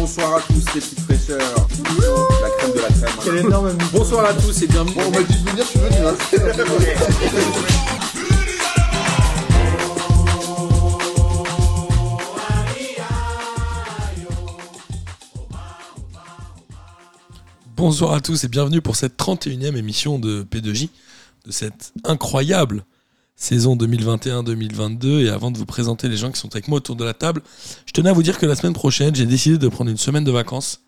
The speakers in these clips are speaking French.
Bonsoir à tous les petites fraîcheurs. La crème de la crème. Quel énorme Bonsoir à tous et bienvenue. Bon, on m'a dit de venir, je suis venu. Hein. Bonsoir à tous et bienvenue pour cette 31e émission de P2J, de cette incroyable saison 2021-2022. Et avant de vous présenter les gens qui sont avec moi autour de la table, je tenais à vous dire que la semaine prochaine, j'ai décidé de prendre une semaine de vacances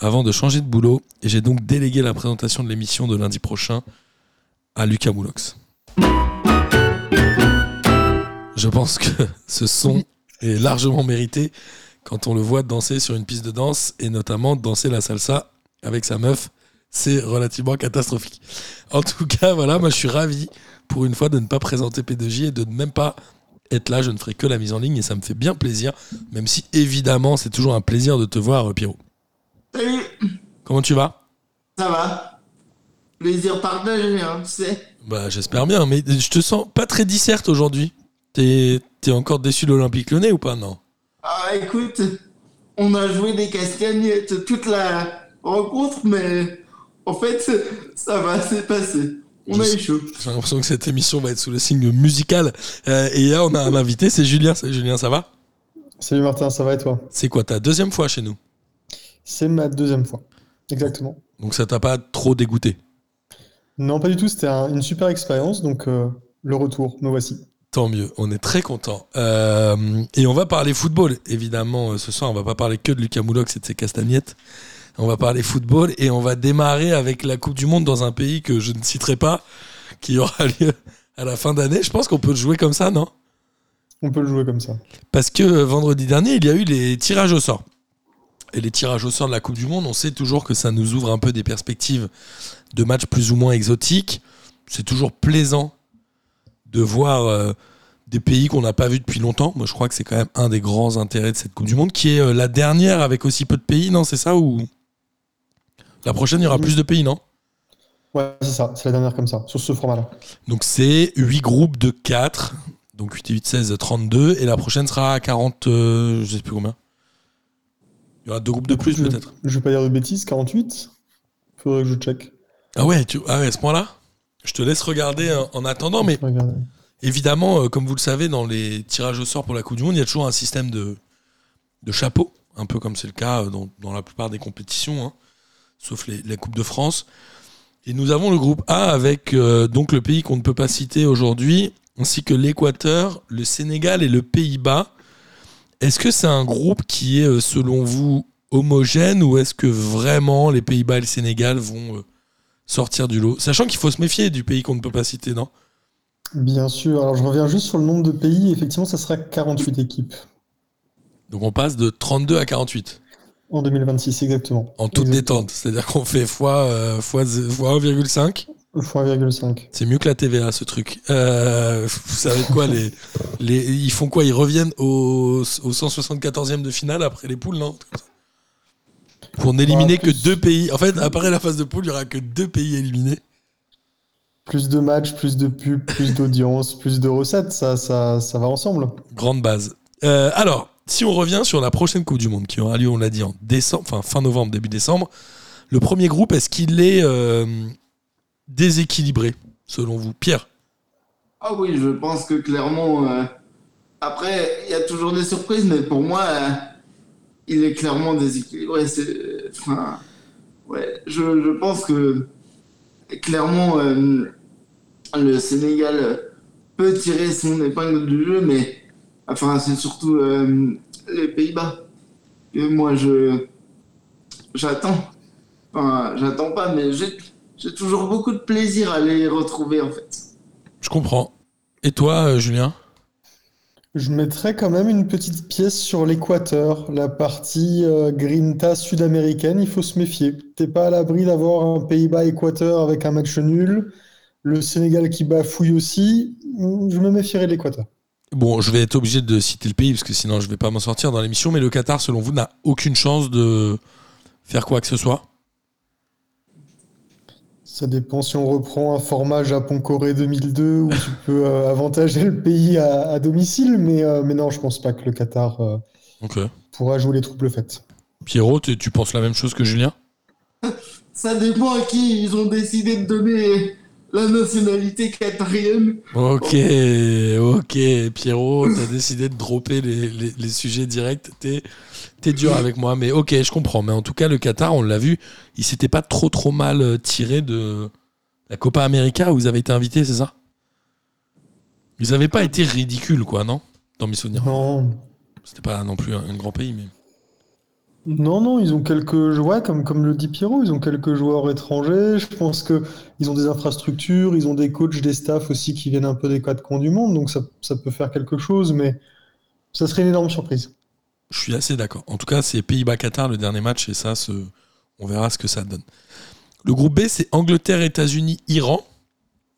avant de changer de boulot. Et j'ai donc délégué la présentation de l'émission de lundi prochain à Lucas Moulox. Je pense que ce son est largement mérité quand on le voit danser sur une piste de danse et notamment danser la salsa avec sa meuf. C'est relativement catastrophique. En tout cas, voilà, moi je suis ravi pour une fois de ne pas présenter P2J et de ne même pas être là. Je ne ferai que la mise en ligne et ça me fait bien plaisir, même si évidemment c'est toujours un plaisir de te voir, euh, Pierrot. Salut, Comment tu vas? Ça va Plaisir partagé, hein, tu sais. Bah j'espère bien, mais je te sens pas très disserte aujourd'hui. T'es es encore déçu de l'Olympique Lyonnais ou pas? Non. Ah, écoute, on a joué des castagnettes toute la rencontre, mais en fait, ça va, c'est passé. On a eu chaud. J'ai l'impression que cette émission va être sous le signe musical. Euh, et là, on a un invité, c'est Julien. Salut Julien, ça va? Salut Martin, ça va et toi? C'est quoi ta deuxième fois chez nous? C'est ma deuxième fois. Exactement. Donc ça t'a pas trop dégoûté? Non, pas du tout, c'était un- une super expérience, donc euh, le retour, me voici. Tant mieux, on est très content. et on va parler football, évidemment, euh, ce soir. On va pas parler que de Lucas Moulox et de ses castagnettes. On va parler football et on va démarrer avec la Coupe du Monde dans un pays que je ne citerai pas, qui aura lieu à la fin d'année. Je pense qu'on peut le jouer comme ça, non? On peut le jouer comme ça. Parce que euh, vendredi dernier, il y a eu les tirages au sort. Et les tirages au sort de la Coupe du Monde, on sait toujours que ça nous ouvre un peu des perspectives de matchs plus ou moins exotiques. C'est toujours plaisant de voir euh, des pays qu'on n'a pas vus depuis longtemps. Moi, je crois que c'est quand même un des grands intérêts de cette Coupe du Monde, qui est euh, la dernière avec aussi peu de pays, non? C'est ça ou? La prochaine, il y aura plus de pays, non? Ouais, c'est ça, c'est la dernière comme ça, sur ce format-là. Donc c'est 8 groupes de 4, donc 8 et 8, 16, 32, et la prochaine sera à 40, euh, je sais plus combien. Il y aura deux groupes de plus je, peut-être. Je vais pas dire de bêtises, 48 Faudrait que je check. Ah ouais, tu, ah ouais, à ce point-là? Je te laisse regarder euh, en attendant, mais regarder. évidemment, euh, comme vous le savez, dans les tirages au sort pour la Coupe du Monde, il y a toujours un système de, de chapeau, un peu comme c'est le cas euh, dans, dans la plupart des compétitions, hein, sauf les, la Coupe de France. Et nous avons le groupe A avec euh, donc le pays qu'on ne peut pas citer aujourd'hui, ainsi que l'Équateur, le Sénégal et le Pays-Bas. Est-ce que c'est un groupe qui est, euh, selon vous, homogène ou est-ce que vraiment les Pays-Bas et le Sénégal vont euh, sortir du lot? Sachant qu'il faut se méfier du pays qu'on ne peut pas citer, non? Bien sûr, alors je reviens juste sur le nombre de pays, effectivement, ça sera 48 équipes. Donc on passe de 32 à 48 en 2026, exactement. en toute Exactement. détente. C'est-à-dire qu'on fait fois, euh, fois, fois 1,5. Fois 1,5. C'est mieux que la TVA, ce truc. Euh, vous savez quoi les, les, Ils font quoi? Ils reviennent au, au 174e de finale après les poules, non? Pour n'éliminer Bah, que deux pays. En fait, après la phase de poule, il y aura que deux pays éliminés. Plus de matchs, plus de pubs, plus d'audience, plus de recettes, ça, ça, ça va ensemble. Grande base. Euh, alors, si on revient sur la prochaine Coupe du Monde qui aura lieu, on l'a dit, en décembre, enfin fin novembre, début décembre, le premier groupe, est-ce qu'il est euh, déséquilibré, selon vous? Pierre? Ah oui, je pense que clairement. euh, Après, il y a toujours des surprises, mais pour moi, euh, il est clairement déséquilibré. Ouais, je, pense que clairement, le Sénégal peut tirer son épingle du jeu, mais enfin, c'est surtout euh, les Pays-Bas. Et moi, je j'attends. Enfin, j'attends pas, mais j'ai, j'ai toujours beaucoup de plaisir à les retrouver en fait. Je comprends. Et toi, euh, Julien? Je mettrais quand même une petite pièce sur l'Équateur, la partie euh, Grinta sud-américaine, il faut se méfier. T'es pas à l'abri d'avoir un Pays-Bas-Équateur avec un match nul, le Sénégal qui bafouille aussi. Je me méfierais de l'Équateur. Bon, je vais être obligé de citer le pays parce que sinon je vais pas m'en sortir dans l'émission, mais le Qatar, selon vous, n'a aucune chance de faire quoi que ce soit? Ça dépend si on reprend un format Japon-Corée 2002 où tu peux euh, avantager le pays à, à domicile, mais, euh, mais non, je pense pas que le Qatar euh, pourra jouer les troubles faites. Pierrot, tu tu penses la même chose que Julien? Ça dépend à qui ils ont décidé de donner la nationalité qatarienne. Ok, ok, Pierrot, t'as décidé de dropper les, les- les sujets directs. T'es, t'es dur avec moi, mais ok, je comprends. Mais en tout cas, le Qatar, on l'a vu, il s'était pas trop trop mal euh, tiré de la Copa América où vous avez été invité, c'est ça? Ils avaient pas été ridicules, quoi, non? Dans mes souvenirs. Non, C'était pas non plus un, un grand pays, mais. Non, non, ils ont quelques joueurs, comme, comme le dit Pierrot, ils ont quelques joueurs étrangers. Je pense que ils ont des infrastructures, ils ont des coachs, des staffs aussi qui viennent un peu des quatre coins du monde, donc ça, peut faire quelque chose, mais ça serait une énorme surprise. Je suis assez d'accord. En tout cas, c'est Pays-Bas-Qatar le dernier match et ça, on verra ce que ça donne. Le groupe B, c'est Angleterre, États-Unis, Iran.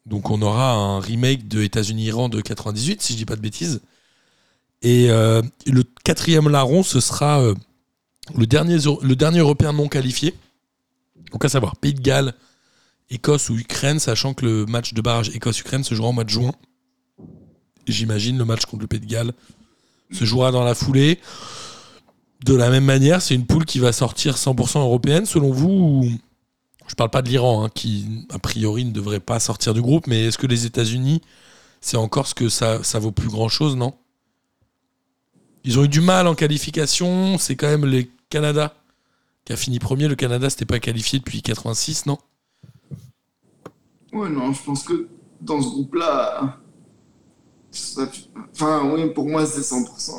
Donc on aura un remake de États-Unis-Iran de 98, si je dis pas de bêtises. Et euh, le quatrième larron, ce sera euh, le, dernier, le dernier Européen non qualifié. Donc à savoir Pays de Galles, Écosse ou Ukraine, sachant que le match de barrage Écosse-Ukraine se jouera au mois de juin. J'imagine le match contre le Pays de Galles se jouera dans la foulée. De la même manière, c'est une poule qui va sortir 100% européenne, selon vous ou- Je parle pas de l'Iran, hein, qui a priori ne devrait pas sortir du groupe, mais est-ce que les États-Unis, c'est encore ce que ça, ça vaut plus grand-chose, non? Ils ont eu du mal en qualification, c'est quand même le Canada qui a fini premier. Le Canada, c'était pas qualifié depuis 86, non? Ouais, non, je pense que dans ce groupe-là, ça enfin, oui, pour moi, c'est 100%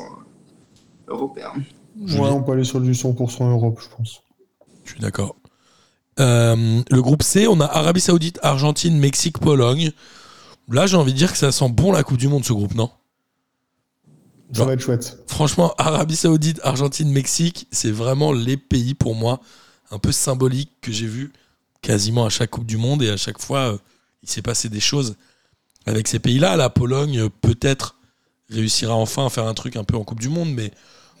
européen. Je Ouais, on peut aller sur du 100% Europe, je pense. Je suis d'accord. Euh, le groupe C, on a Arabie Saoudite, Argentine, Mexique, Pologne. Là, j'ai envie de dire que ça sent bon la Coupe du Monde, ce groupe, non? Ça Genre- va être chouette. Franchement, Arabie Saoudite, Argentine, Mexique, c'est vraiment les pays pour moi un peu symboliques que j'ai vu quasiment à chaque Coupe du Monde et à chaque fois, euh, il s'est passé des choses avec ces pays-là. La Pologne, euh, peut-être, réussira enfin à faire un truc un peu en Coupe du Monde, mais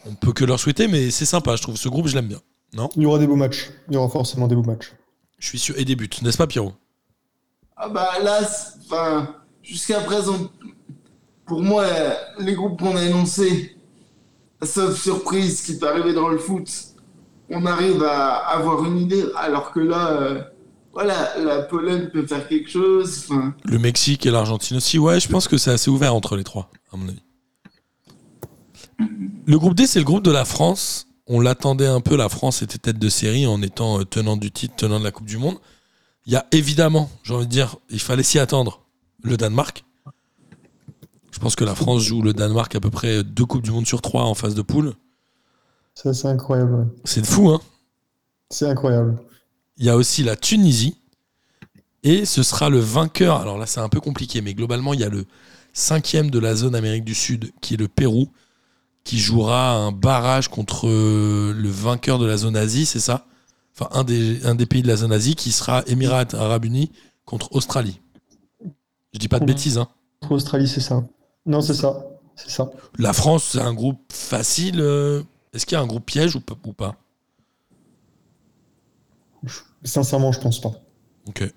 on peut que leur souhaiter. Mais c'est sympa, je trouve. Ce groupe, je l'aime bien. Non? Il y aura des beaux matchs. Il y aura forcément des beaux matchs. Je suis sûr. Et des buts, n'est-ce pas, Pierrot? Ah bah là, enfin, jusqu'à présent, pour moi, les groupes qu'on a énoncés, sauf surprise qui peut arriver dans le foot, on arrive à avoir une idée, alors que là, euh, voilà, la Pologne peut faire quelque chose. Le Mexique et l'Argentine aussi. Ouais, je pense que c'est assez ouvert entre les trois, à mon avis. Le groupe D, c'est le groupe de la France. On l'attendait un peu. La France était tête de série en étant euh, tenant du titre, tenant de la Coupe du Monde. Il y a évidemment, j'ai envie de dire, il fallait s'y attendre, le Danemark. Je pense que la France joue le Danemark à peu près deux Coupes du Monde sur trois en phase de poule. Ça, c'est incroyable. ouais. C'est fou, hein C'est incroyable. Il y a aussi la Tunisie. Et ce sera le vainqueur. Alors là, c'est un peu compliqué, mais globalement, il y a le cinquième de la zone Amérique du Sud, qui est le Pérou, qui jouera un barrage contre le vainqueur de la zone Asie, c'est ça? Enfin, un des, un des pays de la zone Asie, qui sera Émirats Arabes Unis contre Australie. Je dis pas de bêtises, hein. Contre Australie, c'est ça. Non, c'est ça. C'est ça. La France, c'est un groupe facile. euh, Est-ce qu'il y a un groupe piège ou pas, ou pas? Sincèrement, je pense pas. Ok.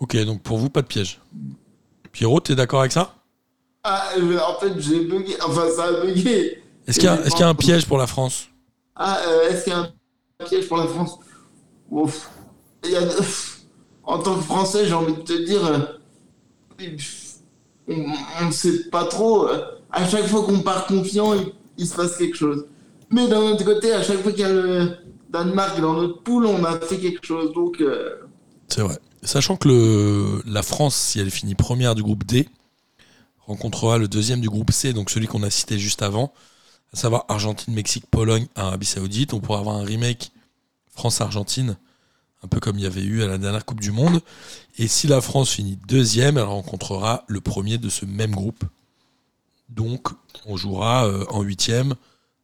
Ok, donc pour vous, pas de piège. Pierrot, t'es d'accord avec ça? Ah, je- en fait, j'ai bugué, enfin, ça a bugué. Est-ce qu'il y, a- est-ce qu'il y a un piège pour la France? Ah, euh, est-ce qu'il y a un piège pour la France? Ouf. Il y a- En tant que Français, j'ai envie de te dire, euh, on ne sait pas trop. À chaque fois qu'on part confiant, il, se passe quelque chose. Mais d'un autre côté, à chaque fois qu'il y a le Danemark dans notre poule, on a fait quelque chose. Donc, euh, C'est vrai. Sachant que la France, si elle finit première du groupe D, rencontrera le deuxième du groupe C, donc celui qu'on a cité juste avant, à savoir Argentine, Mexique, Pologne, Arabie Saoudite. On pourra avoir un remake France-Argentine, un peu comme il y avait eu à la dernière Coupe du Monde. Et si la France finit deuxième, elle rencontrera le premier de ce même groupe. Donc, on jouera euh, en huitième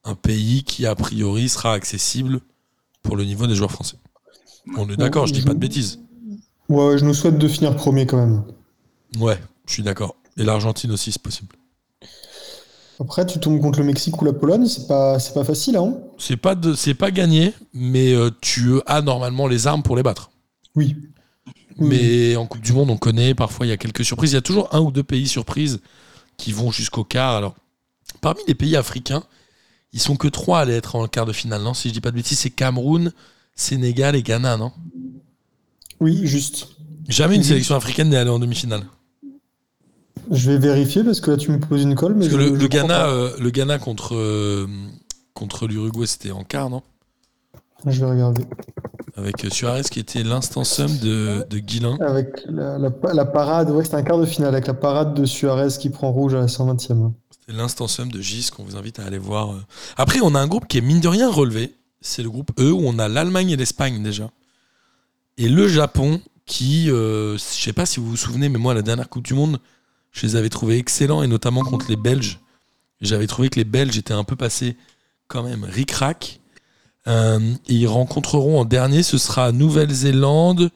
un pays qui, a priori, sera accessible pour le niveau des joueurs français. On est d'accord, je dis pas de bêtises. Ouais, je nous souhaite de finir premier quand même. Ouais, je suis d'accord. Et l'Argentine aussi, c'est possible. Après, tu tombes contre le Mexique ou la Pologne, c'est pas, c'est pas facile, hein C'est pas, de, c'est pas gagné, mais euh, tu as normalement les armes pour les battre. Oui. Oui. Mais en Coupe du Monde, on connaît, parfois il y a quelques surprises. Il y a toujours un ou deux pays surprises qui vont jusqu'au quart. Alors, parmi les pays africains, Ils sont que trois à aller être en quart de finale, non Si je dis pas de bêtises, c'est Cameroun, Sénégal et Ghana, non? Oui, juste. Jamais une sélection africaine n'est allée en demi-finale. Je vais vérifier parce que là tu me poses une colle. Mais Parce que le, je le crois Ghana, euh, le Ghana contre, euh, contre l'Uruguay, c'était en quart, non? Je vais regarder. Avec euh, Suarez qui était l'instant sum de, de Guillain. Avec la, la, la parade, ouais, c'était un quart de finale avec la parade de Suarez qui prend rouge à la 120e. C'était l'instant sum de Gis qu'on vous invite à aller voir. Après, on a un groupe qui est mine de rien relevé. C'est le groupe E où on a l'Allemagne et l'Espagne déjà. Et le Japon qui, euh, je sais pas si vous vous souvenez, mais moi, la dernière Coupe du Monde, je les avais trouvés excellents et notamment contre les Belges. J'avais trouvé que les Belges étaient un peu passés quand même ric-rac. Euh, et ils rencontreront en dernier, ce sera Nouvelle-Zélande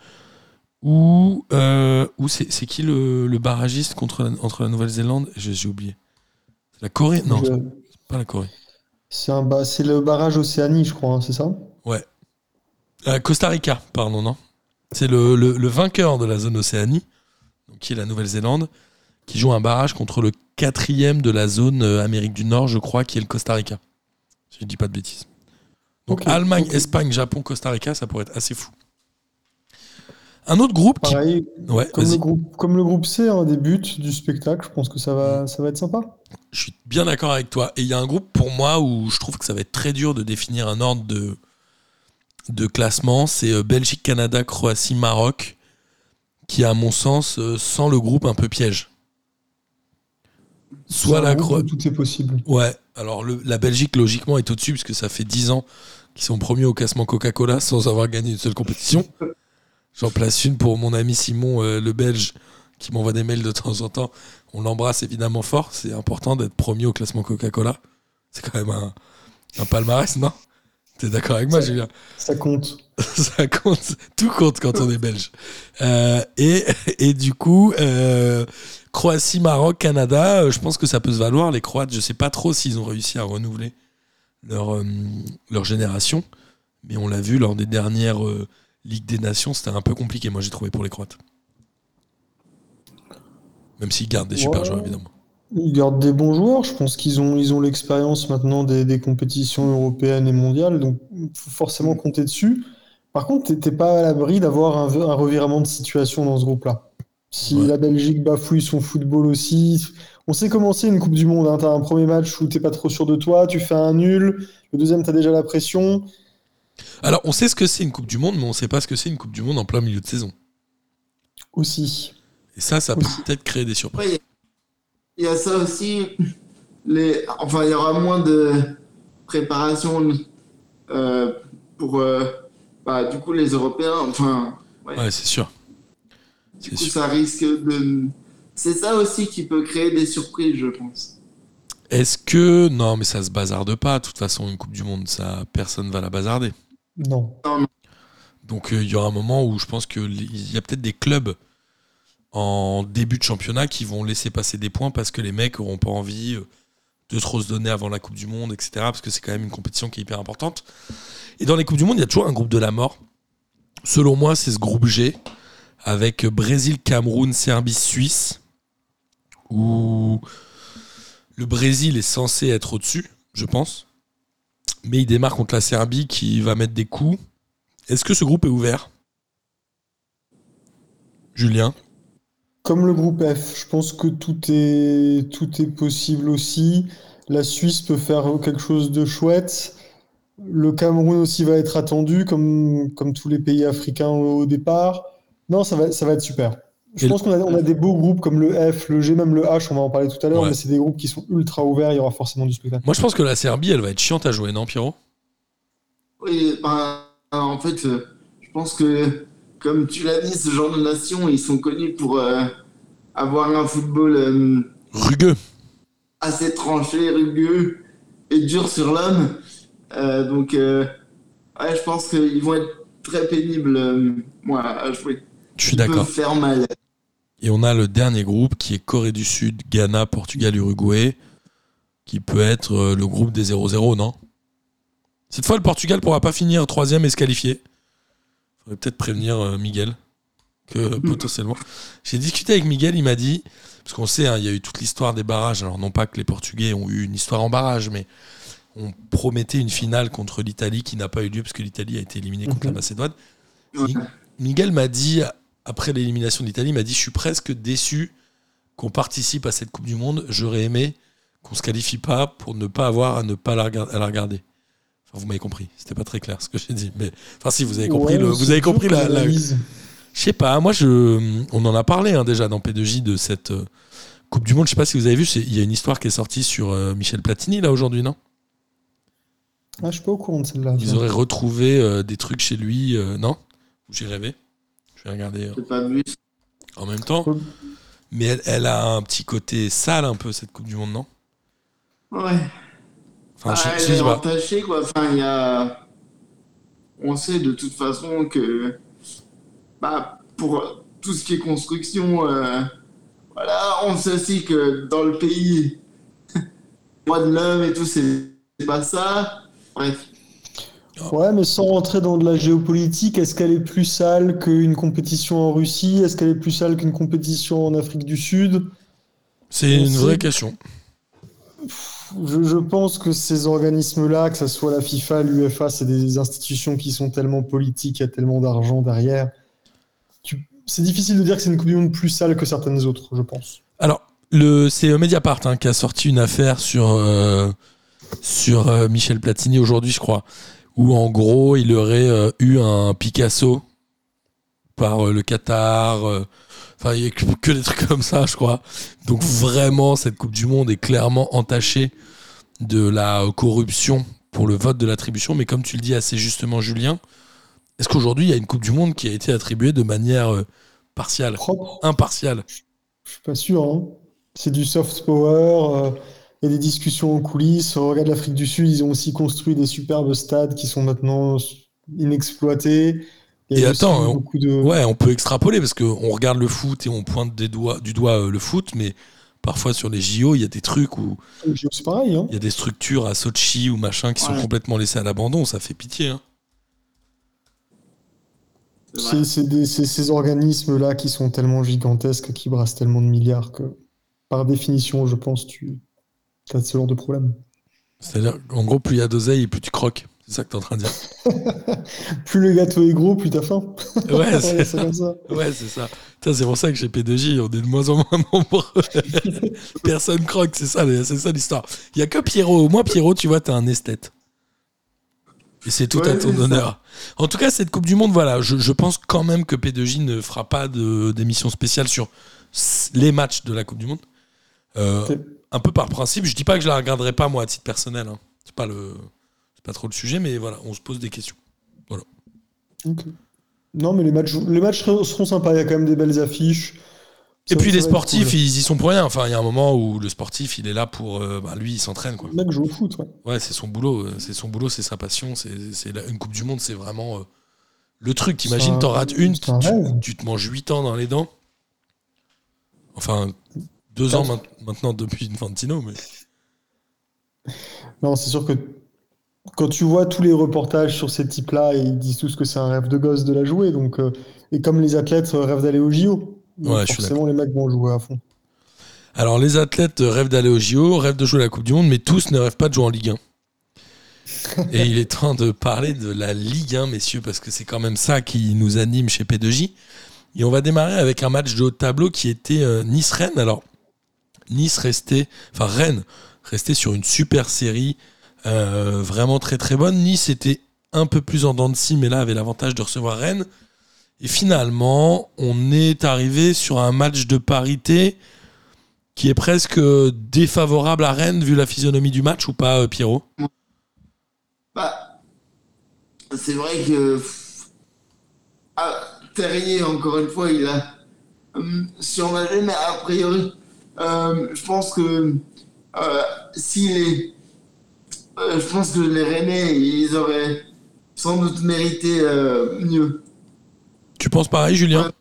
ou, euh, c'est qui le, le barragiste contre la- entre la Nouvelle-Zélande? J'ai oublié. C'est La Corée? Non, Je- c'est pas la Corée. C'est ba- le barrage Océanie, je crois, hein, c'est ça? Euh, Costa Rica, pardon, non? C'est le, le- le vainqueur de la zone Océanie, donc qui est la Nouvelle-Zélande, qui joue un barrage contre le quatrième de la zone euh, Amérique du Nord, je crois, qui est le Costa Rica. Si je dis pas de bêtises. Donc Allemagne. Espagne, Japon, Costa Rica, ça pourrait être assez fou. Un autre groupe qui... Pareil, Ouais, comme le, groupe, comme le groupe C, un des buts du spectacle, je pense que ça va, ça va être sympa. Je suis bien d'accord avec toi. Et il y a un groupe pour moi où je trouve que ça va être très dur de définir un ordre de, de classement. C'est euh, Belgique, Canada, Croatie, Maroc, qui à mon sens euh, sent le groupe un peu piège. Soit la Croatie. Tout est possible. Ouais, alors le- la Belgique logiquement est au-dessus puisque ça fait 10 ans qu'ils sont premiers au classement Coca-Cola sans avoir gagné une seule compétition. J'en place une pour mon ami Simon, euh, le Belge, qui m'envoie des mails de temps en temps. On l'embrasse évidemment fort. C'est important d'être premier au classement Coca-Cola. C'est quand même un, un palmarès, non? T'es d'accord avec moi, Ça- Julien? Ça compte. ça compte, tout compte quand on est belge. Euh, et, et du coup, euh, Croatie, Maroc, Canada, euh, je pense que ça peut se valoir. Les Croates, je sais pas trop s'ils ont réussi à renouveler leur, euh, leur génération, mais on l'a vu lors des dernières euh, Ligues des Nations, c'était un peu compliqué, moi j'ai trouvé pour les Croates. Même s'ils gardent des super joueurs, évidemment. Ils gardent des bons joueurs. Je pense qu'ils ont, ils ont l'expérience maintenant des, des compétitions européennes et mondiales. Donc, il faut forcément compter dessus. Par contre, t'es- t'es pas à l'abri d'avoir un, un revirement de situation dans ce groupe-là. Si Ouais. la Belgique bafouille son football aussi. On sait comment c'est une Coupe du Monde. Hein. T'as un premier match où t'es pas trop sûr de toi, tu fais un nul. Le deuxième, t'as déjà la pression. Alors, on sait ce que c'est une Coupe du Monde, mais on sait pas ce que c'est une Coupe du Monde en plein milieu de saison. Aussi. Et ça, ça peut peut-être créer des surprises. Après, il y a ça aussi. Les... Enfin, il y aura moins de préparation euh, pour euh, bah, du coup les Européens. Enfin, ouais. Ouais, c'est sûr. Du C'est coup, sûr. ça risque de. C'est ça aussi qui peut créer des surprises, je pense. Est-ce que. Non, mais ça se bazarde pas. De toute façon, une Coupe du Monde, ça, personne va la bazarder. Non. Donc, euh, il y aura un moment où je pense qu'il y a peut-être des clubs en début de championnat qui vont laisser passer des points parce que les mecs n'auront pas envie euh, de trop se donner avant la Coupe du Monde, etc. Parce que c'est quand même une compétition qui est hyper importante. Et dans les Coupes du Monde, il y a toujours un groupe de la mort. Selon moi, c'est ce groupe G avec Brésil, Cameroun, Serbie, Suisse, où le Brésil est censé être au-dessus, je pense. Mais il démarre contre la Serbie qui va mettre des coups. Est-ce que ce groupe est ouvert? Julien? Comme le groupe F, je pense que tout est, tout est possible aussi. La Suisse peut faire quelque chose de chouette. Le Cameroun aussi va être attendu, comme, comme tous les pays africains au, au départ. Non, ça va, ça va être super. Je Et pense qu'on a, on a des beaux groupes comme le F, le G, même le H, on va en parler tout à l'heure, Ouais. mais c'est des groupes qui sont ultra ouverts, il y aura forcément du spectacle. Moi, je pense que la Serbie, elle va être chiante à jouer, non, Pierrot? Oui, ben, en fait, euh, je pense que, comme tu l'as dit, ce genre de nation, ils sont connus pour euh, avoir un football euh, Rugueux. assez tranché, rugueux et dur sur l'homme. Euh, donc, euh, ouais, je pense qu'ils vont être très pénibles, euh, moi, à jouer. Je suis d'accord. faire mal. Et on a le dernier groupe qui est Corée du Sud, Ghana, Portugal, Uruguay, qui peut être euh, le groupe des 0-0, non? Cette fois, le Portugal pourra pas finir troisième et se qualifier. Faudrait peut-être prévenir euh, Miguel que potentiellement. J'ai discuté avec Miguel, il m'a dit, parce qu'on sait, hein, il y a eu toute l'histoire des barrages. Alors non pas que les Portugais ont eu une histoire en barrage, mais on promettait une finale contre l'Italie qui n'a pas eu lieu parce que l'Italie a été éliminée contre Mhm. la Macédoine. Ouais. Mi- Miguel m'a dit, après l'élimination de l'Italie, m'a dit Je suis presque déçu qu'on participe à cette Coupe du Monde. J'aurais aimé qu'on se qualifie pas pour ne pas avoir à ne pas la, à la regarder. Enfin, vous m'avez compris. C'était pas très clair ce que j'ai dit. Mais, enfin, si, vous avez compris, Ouais, le, vous avez compris la, la- analyse. Je sais pas, moi, je, on en a parlé hein, déjà dans P2J de cette euh, Coupe du Monde. Je sais pas si vous avez vu, il y a une histoire qui est sortie sur euh, Michel Platini là aujourd'hui, non? Ah, je suis pas au courant de celle-là. Ils auraient retrouvé euh, des trucs chez lui, non? J'ai rêvé. Je vais regarder euh, en même temps. Mais elle, elle a un petit côté sale un peu cette Coupe du Monde, non? Ouais. Enfin, Ah, je, elle je sais est pas. entachée, quoi. Enfin, il y a. On sait de toute façon que. Bah, pour tout ce qui est construction, euh, voilà, on sait aussi que dans le pays, droit de l'homme et tout, c'est c'est pas ça. Bref. Ouais, mais sans rentrer dans de la géopolitique, est-ce qu'elle est plus sale qu'une compétition en Russie? Est-ce qu'elle est plus sale qu'une compétition en Afrique du Sud? C'est une vraie question. Je, je pense que ces organismes-là, que ce soit la FIFA, l'UEFA, c'est des institutions qui sont tellement politiques, il y a tellement d'argent derrière. C'est difficile de dire que c'est une Coupe du Monde plus sale que certaines autres, je pense. Alors, c'est Mediapart hein, qui a sorti une affaire sur, euh, sur euh, Michel Platini aujourd'hui, je crois, où en gros, il aurait euh, eu un Picasso par euh, le Qatar. euh, Enfin, il n'y a que, que des trucs comme ça, je crois. Donc, vraiment, cette Coupe du Monde est clairement entachée de la corruption pour le vote de l'attribution. Mais comme tu le dis assez justement, Julien, est-ce qu'aujourd'hui, il y a une Coupe du Monde qui a été attribuée de manière partiale, Propre, impartiale je suis pas sûr. hein. C'est du soft power. Il y a des discussions en coulisses. Regarde l'Afrique du Sud, ils ont aussi construit des superbes stades qui sont maintenant inexploités. Et attends, on- beaucoup de... Ouais, on peut extrapoler parce qu'on regarde le foot et on pointe des doigts, du doigt euh, le foot, mais parfois sur les JO, il y a des trucs où C'est pareil. Hein. il y a des structures à Sochi ou machin qui sont complètement laissées à l'abandon, ça fait pitié. hein. c'est vrai. C'est c'est des- c'est ces organismes-là qui sont tellement gigantesques, qui brassent tellement de milliards que, par définition, je pense, tu as ce genre de problème. C'est-à-dire, en gros, plus il y a d'oseille, plus tu croques. C'est ça que t'es en train de dire. Plus le gâteau est gros, plus t'as faim. Ouais, c'est ça. Ouais, c'est ça. C'est pour ça que chez P2J, on est de moins en moins nombreux. Personne croque, c'est ça, c'est ça l'histoire. Il y a que Pierrot. Au moins, Pierrot, tu vois, t'es un esthète. Et c'est tout à ton honneur. En tout cas, cette Coupe du Monde, voilà, je, je pense quand même que P2J ne fera pas d'émission spéciale sur les matchs de la Coupe du Monde. Euh. Un peu par principe. Je dis pas que je la regarderai pas, moi, à titre personnel. hein. C'est pas le. C'est pas trop le sujet, mais voilà, on se pose des questions. Ok. Non, mais les matchs, les matchs seront sympas. Il y a quand même des belles affiches. Et puis les sportifs, cool. ils y sont pour rien. Enfin, il y a un moment où le sportif, il est là pour. euh, bah, lui, il s'entraîne, quoi. Le mec joue au foot, ouais. Ouais, c'est son boulot. euh, C'est son boulot, c'est sa passion. C'est une Coupe du Monde, c'est vraiment euh, le truc. T'imagines, t'en rates une, tu te manges 8 ans dans les dents. Enfin, deux ans Quatre. maintenant depuis Infantino, mais. Non, c'est sûr que quand tu vois tous les reportages sur ces types-là, ils disent tous que c'est un rêve de gosse de la jouer. Donc, euh, et comme les athlètes euh, rêvent d'aller au JO, Ouais, forcément les mecs vont jouer à fond. Alors, les athlètes rêvent d'aller au JO, rêvent de jouer à la Coupe du Monde, mais tous ne rêvent pas de jouer en Ligue 1. Et il est temps de parler de la Ligue 1, messieurs, parce que c'est quand même ça qui nous anime chez P2J. Et on va démarrer avec un match de haut de tableau qui était euh, Nice-Rennes. Alors, Nice restait, enfin Rennes restait sur une super série, euh, vraiment très très bonne. Nice était un peu plus en dents de scie, mais là avait l'avantage de recevoir Rennes. Et finalement, on est arrivé sur un match de parité qui est presque défavorable à Rennes vu la physionomie du match ou pas, euh, Pierrot? Bah, c'est vrai que ah, Terrier, encore une fois, il a hum, surnagé, mais a priori, euh, je pense que euh, s'il est. euh, je pense que les Rennais, ils auraient sans doute mérité euh, mieux. Tu penses pareil, Julien?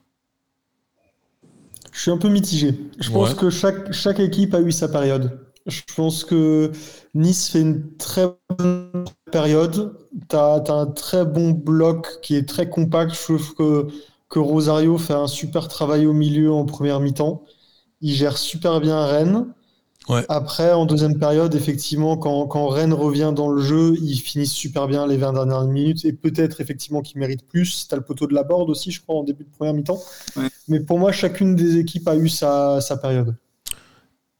Je suis un peu mitigé. Je pense que chaque, chaque équipe a eu sa période. Je pense que Nice fait une très bonne période. Tu as, un très bon bloc qui est très compact. Je trouve que, que Rosario fait un super travail au milieu en première mi-temps. Il gère super bien Rennes. Ouais. Après, en deuxième période, effectivement, quand, quand Rennes revient dans le jeu, ils finissent super bien les 20 dernières minutes et peut-être effectivement qu'ils méritent plus. T'as le poteau de la board aussi, je crois, en début de première mi-temps. Ouais. Mais pour moi, chacune des équipes a eu sa, sa période.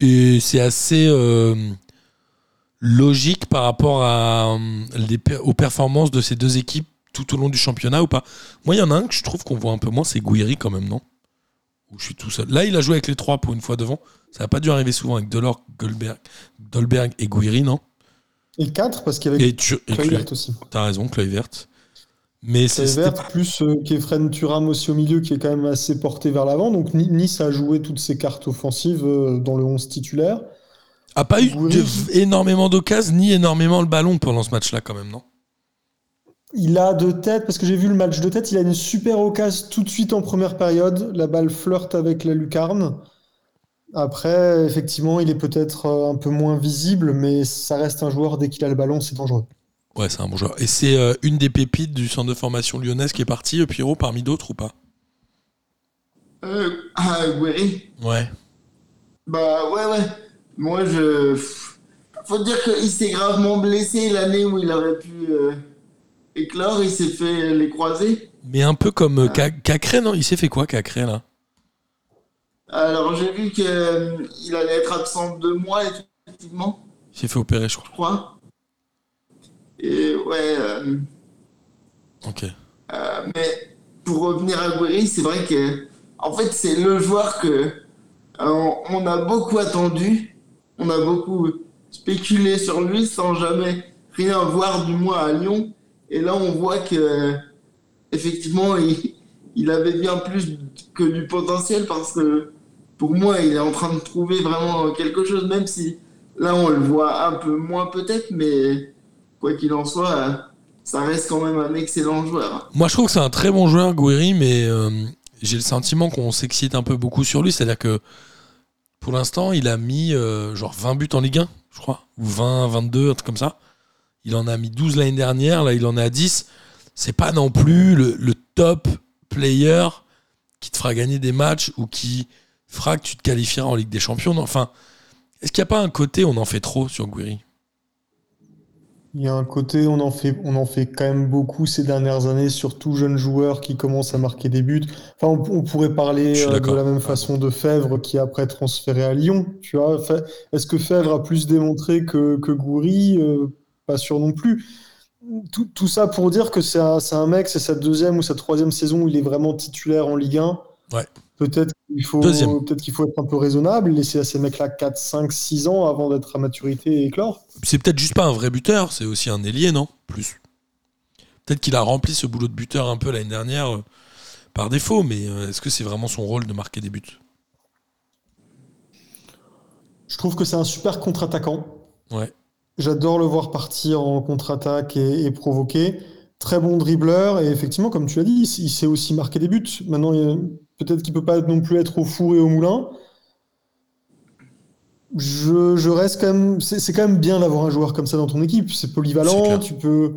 Et c'est assez euh, logique par rapport à, euh, les aux performances de ces deux équipes tout au long du championnat ou pas? Moi, il y en a un que je trouve qu'on voit un peu moins, c'est Guiri quand même, non? Où je suis tout seul. Là, il a joué avec les trois pour une fois devant. Ça n'a pas dû arriver souvent avec Delors, Goldberg, Dolberg et Guiri, non Et 4, parce qu'il y avait Et tu et Kluivert Kluivert, aussi. T'as raison, Cloy verte. Mais Kluivert, plus euh, Kefren Turam aussi au milieu, qui est quand même assez porté vers l'avant. Donc Ni- Nice a joué toutes ses cartes offensives euh, dans le 11 titulaire. a pas eu de- énormément d'occasions ni énormément le ballon pendant ce match-là quand même, non Il a de tête, parce que j'ai vu le match de tête, il a une super occasion tout de suite en première période. La balle flirte avec la lucarne. Après, effectivement, il est peut-être euh, un peu moins visible, mais ça reste un joueur, dès qu'il a le ballon, c'est dangereux. Ouais, c'est un bon joueur. Et c'est euh, une des pépites du centre de formation lyonnaise qui est partie, euh, Pierrot, parmi d'autres ou pas? Euh, ah, Guéry Ouais. Bah ouais, ouais. Moi, je. Faut dire qu'il s'est gravement blessé l'année où il aurait pu euh, éclore. Il s'est fait les croisés. Mais un peu comme euh, Ca- Cacré, non Il s'est fait quoi, Cacré, là? Alors, j'ai vu qu'il allait être absent deux mois, effectivement, Il s'est fait opérer, je crois. je crois. Et ouais. euh, Ok. Euh, mais pour revenir à Guéry, c'est vrai que en fait c'est le joueur que euh, on a beaucoup attendu, on a beaucoup spéculé sur lui sans jamais rien voir du moins à Lyon. Et là on voit que effectivement il, avait bien plus que du potentiel parce que pour moi il est en train de trouver vraiment quelque chose, même si là on le voit un peu moins peut-être, mais quoi qu'il en soit. ça reste quand même un excellent joueur. Moi, je trouve que c'est un très bon joueur, Guiri, mais euh, j'ai le sentiment qu'on s'excite un peu beaucoup sur lui. C'est-à-dire que pour l'instant, il a mis euh, genre 20 buts en Ligue 1, je crois, ou 20, 22, un truc comme ça. Il en a mis 12 l'année dernière, là, il en à 10. C'est pas non plus le, le top player qui te fera gagner des matchs ou qui fera que tu te qualifieras en Ligue des Champions. Non, Enfin, est-ce qu'il n'y a pas un côté, on en fait trop sur Guiri? Il y a un côté, on en fait, on en fait quand même beaucoup ces dernières années, surtout jeunes joueurs qui commencent à marquer des buts. Enfin, on, on pourrait parler euh, de la même façon de Fèvre qui est après transféré à Lyon. Tu vois, est-ce que Fèvre a plus démontré que, que Goury Euh, Pas sûr non plus. Tout, tout ça pour dire que c'est un, un mec, c'est sa deuxième ou sa troisième saison où il est vraiment titulaire en Ligue 1. Ouais. Peut-être qu'il faut, peut-être qu'il faut être un peu raisonnable, laisser à ces mecs-là 4, 5, 6 ans avant d'être à maturité et éclore. C'est peut-être juste pas un vrai buteur, c'est aussi un ailier, non? Plus. Peut-être qu'il a rempli ce boulot de buteur un peu l'année dernière euh, par défaut, mais euh, est-ce que c'est vraiment son rôle de marquer des buts? Je trouve que c'est un super contre-attaquant. Ouais. J'adore le voir partir en contre-attaque et, et provoquer. Très bon dribbleur et effectivement, comme tu as dit, il, il sait aussi marquer des buts. Maintenant, peut-être qu'il peut pas non plus être au four et au moulin. Je, je reste quand même. C'est quand même bien d'avoir un joueur comme ça dans ton équipe. C'est polyvalent. Tu peux,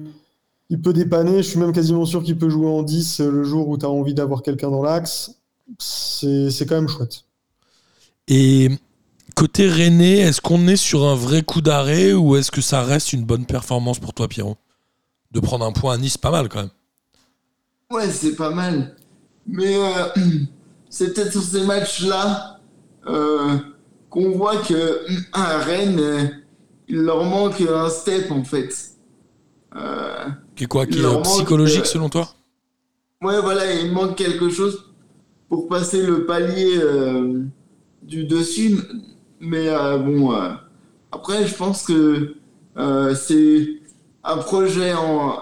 il peut dépanner. Je suis même quasiment sûr qu'il peut jouer en 10 le jour où tu as envie d'avoir quelqu'un dans l'axe. C'est c'est quand même chouette. Et côté René, est-ce qu'on est sur un vrai coup d'arrêt ou est-ce que ça reste une bonne performance pour toi, Pierrot? De prendre un point à Nice, pas mal quand même. Ouais, c'est pas mal. Mais euh, c'est peut-être sur ces matchs-là euh, qu'on voit que à Rennes, euh, il leur manque un step en fait. Qui est quoi Qui est psychologique selon toi? Ouais, voilà, il manque quelque chose pour passer le palier du dessus. Mais euh, bon, euh, après, je pense que euh, c'est un projet en,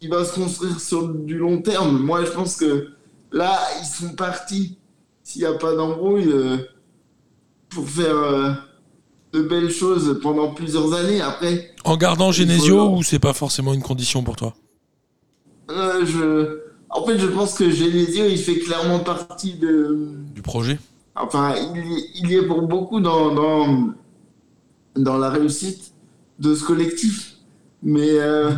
qui va se construire sur du long terme. Moi, je pense que là, ils sont partis, s'il n'y a pas d'embrouille, pour faire de belles choses pendant plusieurs années. Après, En gardant Genesio leur- ou c'est pas forcément une condition pour toi? Je... en fait, je pense que Genesio, il fait clairement partie de... Du projet? Enfin, il, y- est pour beaucoup dans, dans, dans la réussite de ce collectif. Mais euh,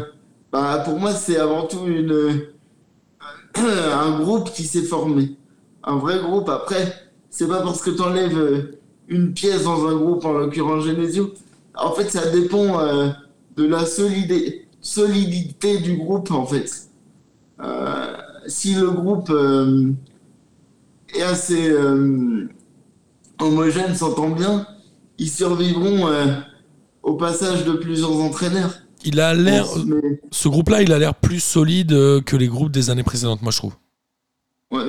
bah, pour moi, c'est avant tout une, un groupe qui s'est formé. Un vrai groupe. Après, c'est pas parce que tu enlèves une pièce dans un groupe, en l'occurrence Genesio. En fait, ça dépend euh, de la solidité, solidité du groupe, en fait. Euh, si le groupe est assez euh, homogène, s'entend bien, ils survivront euh, au passage de plusieurs entraîneurs. Il a l'air. Mais- Ce groupe-là, il a l'air plus solide euh, que les groupes des années précédentes, moi je trouve. ouais.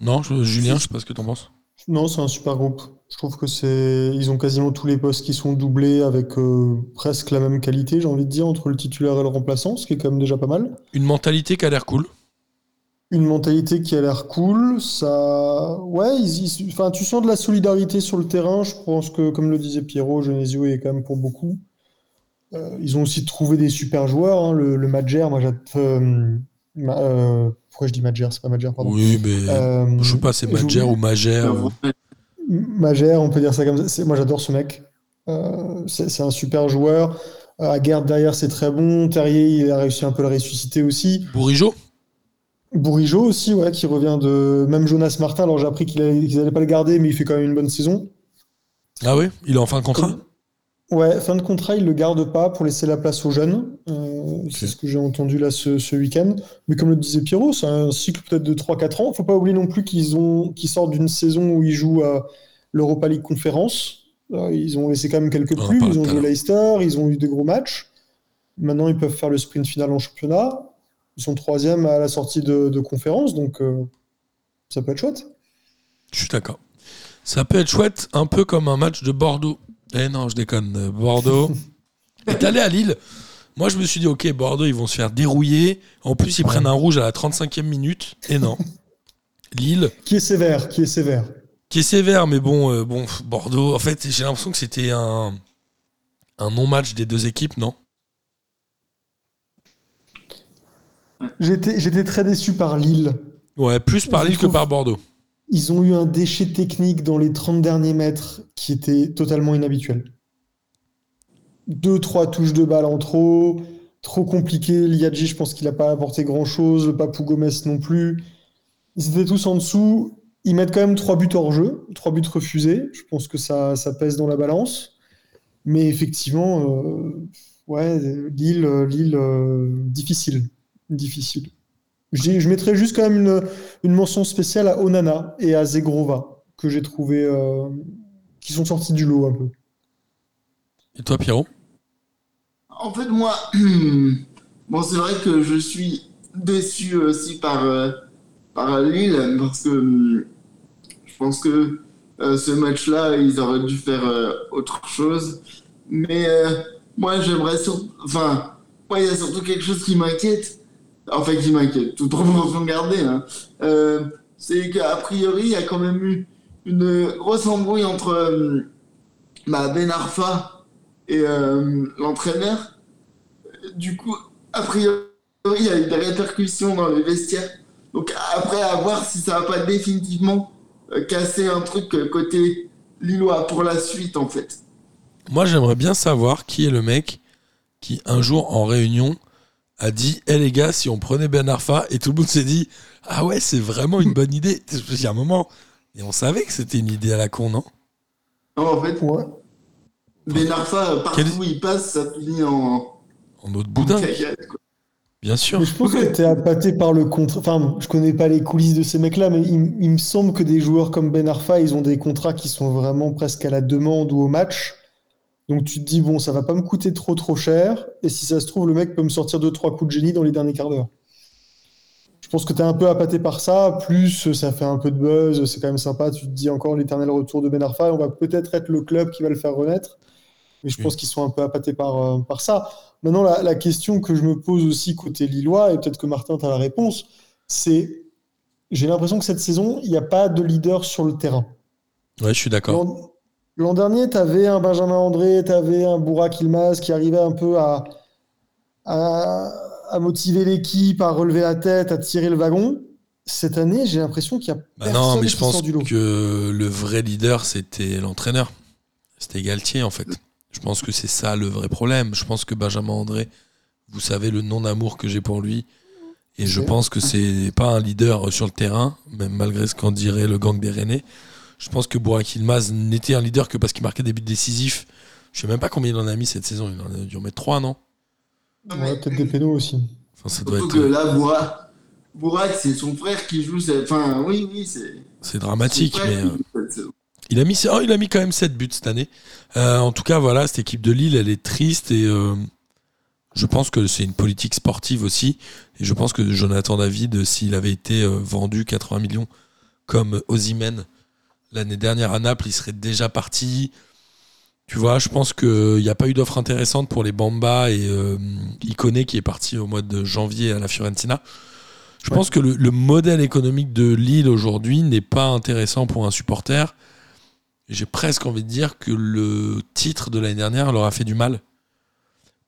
Non, je- Julien, je sais pas ce que t'en penses. Non, c'est un super groupe. Je trouve que c'est, ils ont quasiment tous les postes qui sont doublés avec euh, presque la même qualité, j'ai envie de dire, entre le titulaire et le remplaçant, ce qui est quand même déjà pas mal. Une mentalité qui a l'air cool. Une mentalité qui a l'air cool, ça, ouais, ils, ils- enfin, tu sens de la solidarité sur le terrain. Je pense que, comme le disait Pierrot, Genesio est quand même pour beaucoup. Euh, ils ont aussi trouvé des super joueurs, hein. Le, le Madjer, moi, euh, ma- euh, pourquoi je dis Madjer? C'est pas Madjer, pardon. Oui, mais Euh, je sais pas, c'est je- Madjer ou euh. Magère, on peut dire ça comme ça. Moi, j'adore ce mec. Euh, c'est un super joueur. Euh, Aguerd derrière, c'est très bon. Terrier, il a réussi un peu à le ressusciter aussi. Bourigeau Bourigeau aussi, ouais, qui revient de. Même Jonas Martin, alors j'ai appris qu'ils n'allaient pas le garder, mais il fait quand même une bonne saison. Ah oui Il est en fin de contrat? Ouais, fin de contrat, il le garde pas pour laisser la place aux jeunes. Euh, C'est ce que j'ai entendu là ce, ce week-end. Mais comme le disait Pierrot, c'est un cycle peut-être de 3-4 ans. Faut pas oublier non plus qu'ils ont qu'ils sortent d'une saison où ils jouent à l'Europa League Conférence. Euh, Ils ont laissé quand même quelques parlait Ils ont joué. Leicester, ils ont eu des gros matchs. Maintenant, ils peuvent faire le sprint final en championnat. Ils sont troisième à la sortie de, de conférence, donc euh, ça peut être chouette. Je suis d'accord. Ça peut être chouette, un peu comme un match de Bordeaux. Eh non, je déconne. euh, Bordeaux est allé à Lille. Moi, je me suis dit, ok, Bordeaux, ils vont se faire dérouiller. En plus, ils prennent un rouge à la 35e minute. Et non. Lille, Qui est sévère, qui est sévère. qui est sévère, mais bon, euh, bon, Bordeaux. En fait, j'ai l'impression que c'était un, un non-match des deux équipes, non? J'étais j'étais très déçu par Lille. Ouais, plus par Lille que par Bordeaux. Ils ont eu un déchet technique dans les 30 derniers mètres qui était totalement inhabituel. Deux, trois touches de balle en trop, trop compliqué. Liadji, je pense qu'il n'a pas apporté grand-chose. Le Papou Gomez non plus. Ils étaient tous en dessous. Ils mettent quand même trois buts hors jeu, trois buts refusés. Je pense que ça, ça pèse dans la balance. Mais effectivement, euh, ouais, Lille, Lille, euh, difficile. Difficile. Je, je mettrais juste quand même une, une mention spéciale à Onana et à Zegrova, que j'ai trouvé, euh, qui sont sortis du lot un peu. Et toi, Pierrot? En fait, moi, bon, c'est vrai que je suis déçu aussi par, euh, par Lille parce que hum, je pense que euh, ce match-là, ils auraient dû faire euh, autre chose. Mais euh, moi, j'aimerais surtout. Enfin, moi, il y a surtout quelque chose qui m'inquiète. Enfin, qui m'inquiète, toute proportion gardée. Hein. Euh, c'est qu'a priori, il y a quand même eu une grosse embrouille entre euh, bah, Ben Arfa et euh, l'entraîneur. Du coup, a priori, il y a eu des répercussions dans les vestiaires. Donc après, à voir si ça va pas définitivement euh, casser un truc côté Lillois pour la suite, en fait. Moi, j'aimerais bien savoir qui est le mec qui, un jour, en réunion, a dit Eh les gars, si on prenait Ben Arfa, et tout le monde s'est dit Ah ouais, c'est vraiment une bonne idée. Il y a un moment, et on savait que c'était une idée à la con, non? Non, en fait, Ouais. Ben Arfa, partout Quel- où il passe, ça finit en, En autre boudin, bien sûr. Mais je pense que tu es appâté par le contrat. Enfin, je connais pas les coulisses de ces mecs-là, mais il, il me semble que des joueurs comme Ben Arfa, ils ont des contrats qui sont vraiment presque à la demande ou au match. Donc tu te dis, bon, ça va pas me coûter trop trop cher. Et si ça se trouve, le mec peut me sortir deux, trois coups de génie dans les derniers quarts d'heure. Je pense que tu es un peu appâté par ça. Plus ça fait un peu de buzz, c'est quand même sympa. Tu te dis encore l'éternel retour de Ben Arfa. On va peut-être être le club qui va le faire renaître. Mais je Oui. pense qu'ils sont un peu appâtés par, euh, par ça. Maintenant, la, la question que je me pose aussi côté Lillois, et peut-être que Martin, tu as la réponse, c'est j'ai l'impression que cette saison, il n'y a pas de leader sur le terrain. Ouais, je suis d'accord. L'an dernier, tu avais un Benjamin André, tu avais un Bourak Ilmaz qui arrivait un peu à, à, à motiver l'équipe, à relever la tête, à tirer le wagon. Cette année, j'ai l'impression qu'il y a Bah personne non, mais je pense sort du lot. que le vrai leader, c'était l'entraîneur. C'était Galtier, en fait. Je pense que c'est ça le vrai problème. Je pense que Benjamin André, vous savez le non-amour que j'ai pour lui. Et je pense que c'est pas un leader sur le terrain, même malgré ce qu'en dirait le gang des Rennais. Je pense que Burak Yilmaz n'était un leader que parce qu'il marquait des buts décisifs. Je sais même pas combien il en a mis cette saison. Il en a dû en mettre 3, non Ouais, peut-être des pénaux aussi. Enfin, ça doit Surtout être. que là, Bourak, Bourak, c'est son frère qui joue. c'est- Enfin, oui, oui, c'est. C'est dramatique, mais. euh, cette. Il a mis, oh, il a mis quand même 7 buts cette année. Euh, en tout cas, voilà, cette équipe de Lille, elle est triste et euh, je pense que c'est une politique sportive aussi. Et je pense que Jonathan David, s'il avait été euh, vendu 80 millions comme Ozymen l'année dernière à Naples, il serait déjà parti. Tu vois, je pense qu'il n'y a pas eu d'offre intéressante pour les Bamba et euh, Iconé qui est parti au mois de janvier à la Fiorentina. Je pense que le, le modèle économique de Lille aujourd'hui n'est pas intéressant pour un supporter. J'ai presque envie de dire que le titre de l'année dernière leur a fait du mal.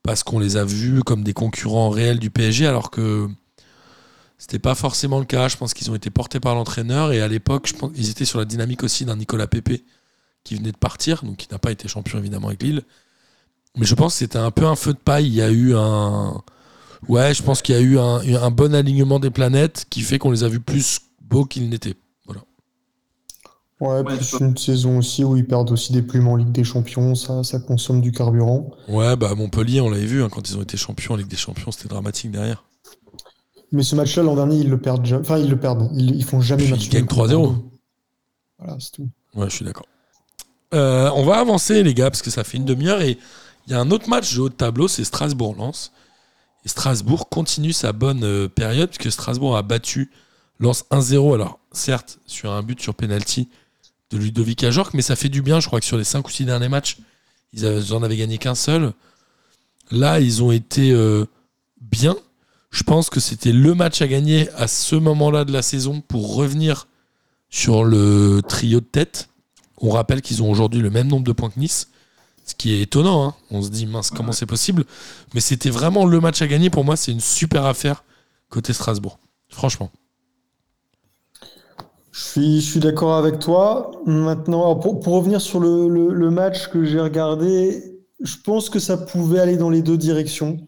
Parce qu'on les a vus comme des concurrents réels du PSG, alors que c'était pas forcément le cas. Je pense qu'ils ont été portés par l'entraîneur et à l'époque, je pense qu'ils étaient sur la dynamique aussi d'un Nicolas Pepe qui venait de partir, donc qui n'a pas été champion évidemment avec Lille. Mais je pense que c'était un peu un feu de paille. Il y a eu un. Ouais, je pense qu'il y a eu un, un bon alignement des planètes qui fait qu'on les a vus plus beaux qu'ils n'étaient. Voilà. Ouais, Ouais, plus une saison aussi où ils perdent aussi des plumes en Ligue des Champions, ça, ça consomme du carburant. Ouais, bah Montpellier, on l'avait vu, hein, quand ils ont été champions en Ligue des Champions, c'était dramatique derrière. Mais ce match-là, l'an dernier, ils le perdent jamais. Enfin, ils le perdent. Ils, ils font jamais Puis match ils gagnent nul contre 3-0. Bordeaux. Voilà, c'est tout. Ouais, je suis d'accord. Euh, on va avancer, les gars, parce que ça fait une demi-heure et il y a un autre match de haut de tableau, c'est Strasbourg-Lens. Et Strasbourg continue sa bonne euh, période, puisque Strasbourg a battu Lens 1-0. Alors, certes, sur un but sur penalty de Ludovic Ajorc, mais ça fait du bien. Je crois que sur les 5 ou 6 derniers matchs, ils avaient- ils en avaient gagné qu'un seul. Là, ils ont été euh, bien. Je pense que c'était le match à gagner à ce moment-là de la saison pour revenir sur le trio de tête. On rappelle qu'ils ont aujourd'hui le même nombre de points que Nice, ce qui est étonnant. hein. On se dit, mince, comment c'est possible? Mais c'était vraiment le match à gagner. Pour moi, c'est une super affaire côté Strasbourg. Franchement. Je suis, d'accord avec toi. Maintenant, pour, revenir sur le match que j'ai regardé, je pense que ça pouvait aller dans les deux directions.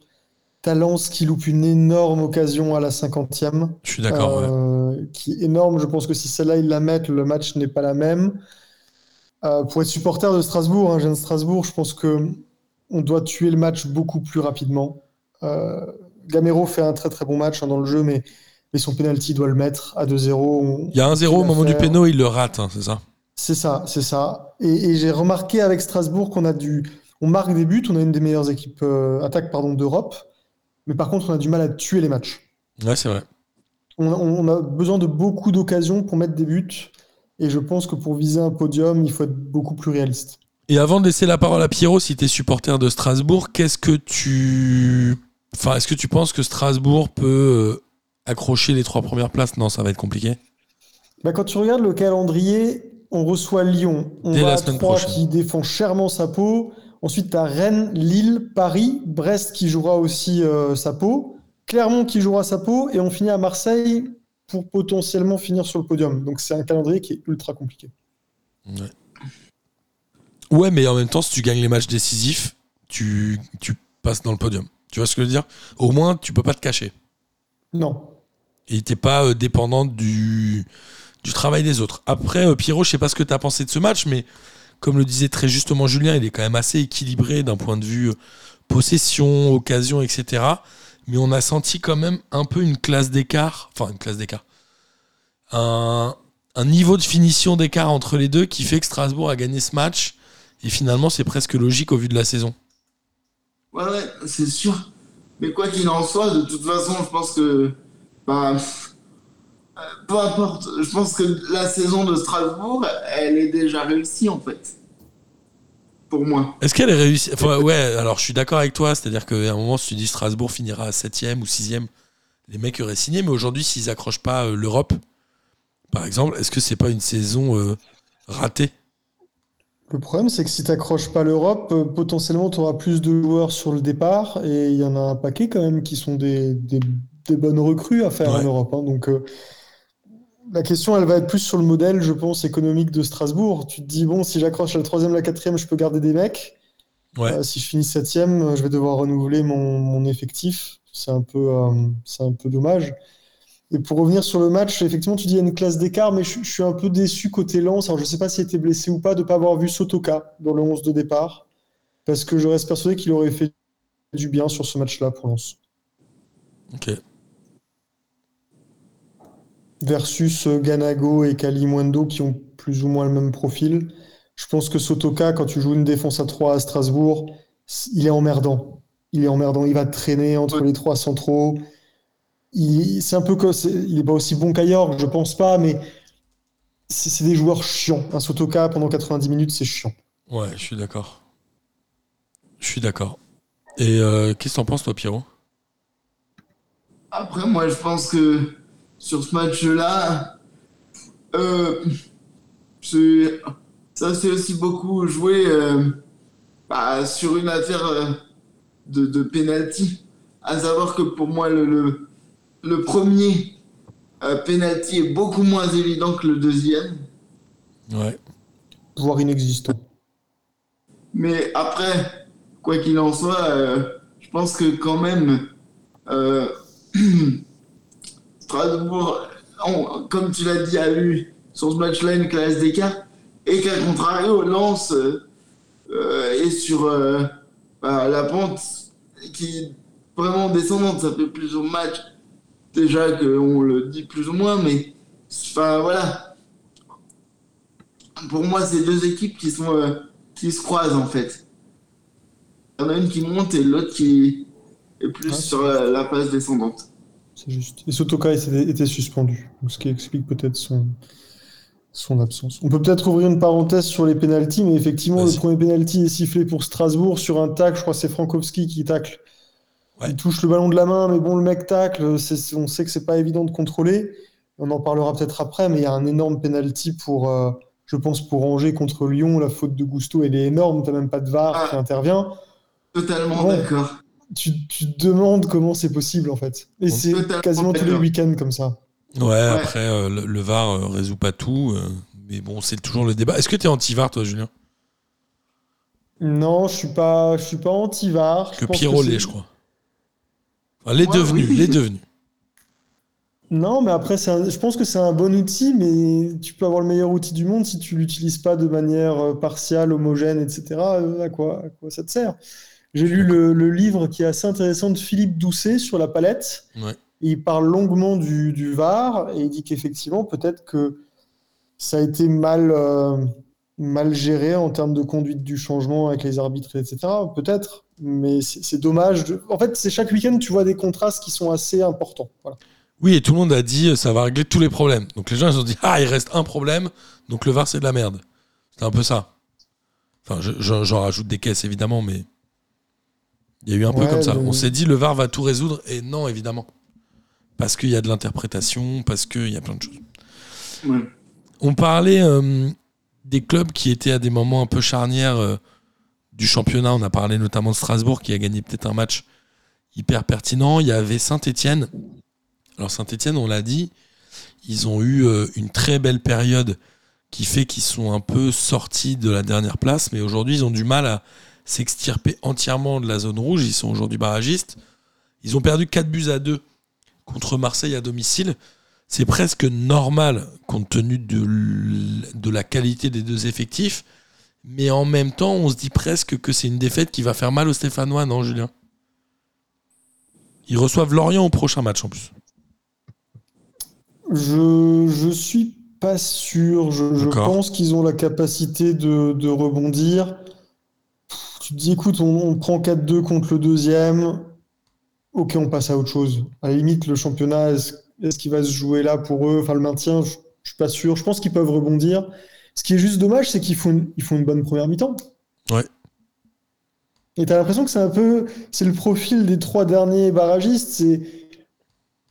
Talence qui loupe une énorme occasion à la 50e. Je suis d'accord. ouais. euh, qui est énorme. Je pense que si celle-là, ils la mettent, le match n'est pas la même. Euh, pour être supporter de Strasbourg, hein, je viens de Strasbourg, je pense que on doit tuer le match beaucoup plus rapidement. Euh, Gamero fait un très très bon match hein, dans le jeu, mais, mais son penalty doit le mettre à 2-0. On- Il y a un 0 au moment du péno, il le rate, hein, c'est ça? C'est ça, c'est ça. Et, et j'ai remarqué avec Strasbourg qu'on a du, on marque des buts, on a une des meilleures équipes attaque pardon d'Europe, mais par contre on a du mal à tuer les matchs. Ouais, c'est vrai. On, on a besoin de beaucoup d'occasions pour mettre des buts, et je pense que pour viser un podium, il faut être beaucoup plus réaliste. Et avant de laisser la parole à Pierrot, si tu es supporter de Strasbourg, qu'est-ce que tu. Enfin, est-ce que tu penses que Strasbourg peut euh, accrocher les trois premières places? Non, ça va être compliqué. Bah, quand tu regardes le calendrier, on reçoit Lyon, on Dès va la à semaine Troyes prochaine. qui défend chèrement sa peau. Ensuite, tu as Rennes, Lille, Paris, Brest qui jouera aussi euh, sa peau, Clermont qui jouera sa peau, et on finit à Marseille pour potentiellement finir sur le podium. Donc c'est un calendrier qui est ultra compliqué. Ouais. Ouais, mais en même temps, si tu gagnes les matchs décisifs, tu, tu passes dans le podium. Tu vois ce que je veux dire? Au moins, tu peux pas te cacher. Non. Et t'es pas euh, dépendant du, du travail des autres. Après, euh, Pierrot, je sais pas ce que tu as pensé de ce match, mais comme le disait très justement Julien, il est quand même assez équilibré d'un point de vue euh, possession, occasion, etc. Mais on a senti quand même un peu une classe d'écart, enfin une classe d'écart, un, niveau de finition d'écart entre les deux qui fait que Strasbourg a gagné ce match. Et finalement, c'est presque logique au vu de la saison. Ouais, ouais, c'est sûr. Mais quoi qu'il en soit, de toute façon, je pense que. Bah, peu importe. Je pense que la saison de Strasbourg, elle est déjà réussie, en fait. Pour moi. Est-ce qu'elle est réussie? Enfin, Ouais, alors je suis d'accord avec toi, c'est-à-dire qu'à un moment, si tu dis Strasbourg finira à 7ème ou 6ème, les mecs auraient signé, mais aujourd'hui, s'ils accrochent pas euh, l'Europe, par exemple, est-ce que c'est pas une saison euh, ratée? Le problème, c'est que si tu n'accroches pas l'Europe, euh, potentiellement, tu auras plus de joueurs sur le départ, et il y en a un paquet quand même qui sont des, des- des bonnes recrues à faire en. Europe. hein. Donc, euh, la question, elle va être plus sur le modèle, je pense, économique de Strasbourg. Tu te dis, bon, si j'accroche la troisième, la quatrième, je peux garder des mecs. Ouais. Euh, si je finis septième, euh, je vais devoir renouveler mon, mon effectif. C'est un peu, euh, c'est un peu dommage. Et pour revenir sur le match, effectivement, tu dis il y a une classe d'écart, mais je, je suis un peu déçu côté Lens. Alors, je ne sais pas s'il était blessé ou pas de ne pas avoir vu Sotoka dans le 11 de départ, parce que je reste persuadé qu'il aurait fait du bien sur ce match-là pour Lens. Ok. Versus euh, Ganago et Kalimwendo qui ont plus ou moins le même profil. Je pense que Sotoka, quand tu joues une défense à 3 à Strasbourg, il est emmerdant. Il est emmerdant. Il va te traîner entre les trois centraux. Il, c'est un peu que c'est- il est pas aussi bon qu'Ayork, je pense pas, mais c'est c'est des joueurs chiants. Un Sotoka pendant 90 minutes, c'est chiant. Ouais, je suis d'accord. Je suis d'accord. Et euh, qu'est-ce que t'en penses, toi, Pierrot? Après, moi, je pense que sur ce match-là, euh, c'est- ça s'est aussi beaucoup joué euh, bah, sur une affaire euh, de, de penalty. À savoir que pour moi, le, le, le premier euh, penalty est beaucoup moins évident que le deuxième. Ouais. Voire inexistant. Mais après, quoi qu'il en soit, euh, je pense que quand même, euh, Strasbourg, on- comme tu l'as dit, a eu sur ce match-là une classe d'écart, et qu'à contrario, Lens euh, euh, est sur euh, bah, la pente qui est vraiment descendante. Ça fait plusieurs matchs déjà qu'on le dit plus ou moins, mais enfin voilà. Pour moi, c'est deux équipes qui sont euh, qui se croisent en fait. Il y en a une qui monte et l'autre qui est plus Ouais. sur la, la phase descendante. C'est juste. Et Sotoka était, était suspendu, ce qui explique peut-être son, son absence. On peut peut-être ouvrir une parenthèse sur les pénalties, mais effectivement, le premier pénalty est sifflé pour Strasbourg sur un tacle. Je crois que c'est Frankowski qui tacle. Ouais. Il touche le ballon de la main, mais bon, le mec tacle. on sait que c'est pas évident de contrôler. On en parlera peut-être après, mais il y a un énorme penalty pour, euh, je pense, pour Angers contre Lyon. La faute de Gusto, elle est énorme. T'as même pas de VAR Ah. qui intervient. Totalement d'accord. Tu, tu te demandes comment c'est possible en fait. Et c'est quasiment tous les week-ends comme ça. Ouais, après, euh, le, le VAR euh, résout pas tout. euh, mais bon, c'est toujours le débat. Est-ce que t'es anti-VAR, toi, Julien? Non, je suis pas, je suis pas anti-VAR. Que Pierrot l'est, je crois. Enfin, les Ouais, devenus, oui. les devenus. Non, mais après, un- je pense que c'est un bon outil, mais tu peux avoir le meilleur outil du monde si tu l'utilises pas de manière euh, partiale, homogène, etc. À quoi, à quoi ça te sert? J'ai lu le, le livre qui est assez intéressant de Philippe Doucet sur la palette. Ouais. Il parle longuement du, du VAR et il dit qu'effectivement, peut-être que ça a été mal, euh, mal géré en termes de conduite du changement avec les arbitres, etc. Peut-être, mais c'est c'est dommage. de- En fait, c'est chaque week-end, tu vois des contrastes qui sont assez importants. Voilà. Oui, et tout le monde a dit ça va régler tous les problèmes. Donc les gens ils ont dit ah il reste un problème, donc le VAR c'est de la merde. C'est un peu ça. Enfin, je- je- j'en rajoute des caisses évidemment, mais il y a eu un peu comme ça. le- On s'est dit le VAR va tout résoudre et non évidemment, parce qu'il y a de l'interprétation, parce qu'il y a plein de choses. Ouais. On parlait euh, des clubs qui étaient à des moments un peu charnières euh, du championnat. On a parlé notamment de Strasbourg qui a gagné peut-être un match hyper pertinent. Il y avait Saint-Etienne. Alors Saint-Etienne, on l'a dit, ils ont eu euh, une très belle période qui fait qu'ils sont un peu sortis de la dernière place, mais aujourd'hui ils ont du mal à s'extirper entièrement de la zone rouge. Ils sont aujourd'hui barragistes. Ils ont perdu 4 buts à 2 contre Marseille à domicile. C'est presque normal compte tenu de, de la qualité des deux effectifs. Mais en même temps, on se dit presque que c'est une défaite qui va faire mal aux Stéphanois, non, Julien? Ils reçoivent Lorient au prochain match en plus. Je, je suis pas sûr. Je, je pense qu'ils ont la capacité de, de rebondir. Tu te dis, écoute, on, on prend 4-2 contre le deuxième. Ok, on passe à autre chose. À la limite, le championnat, est-ce qu'il va se jouer là pour eux? Enfin, le maintien, je, je suis pas sûr. Je pense qu'ils peuvent rebondir. Ce qui est juste dommage, c'est qu'ils font une, ils font une bonne première mi-temps. Ouais. Et t'as l'impression que c'est un peu, c'est le profil des trois derniers barragistes. C'est,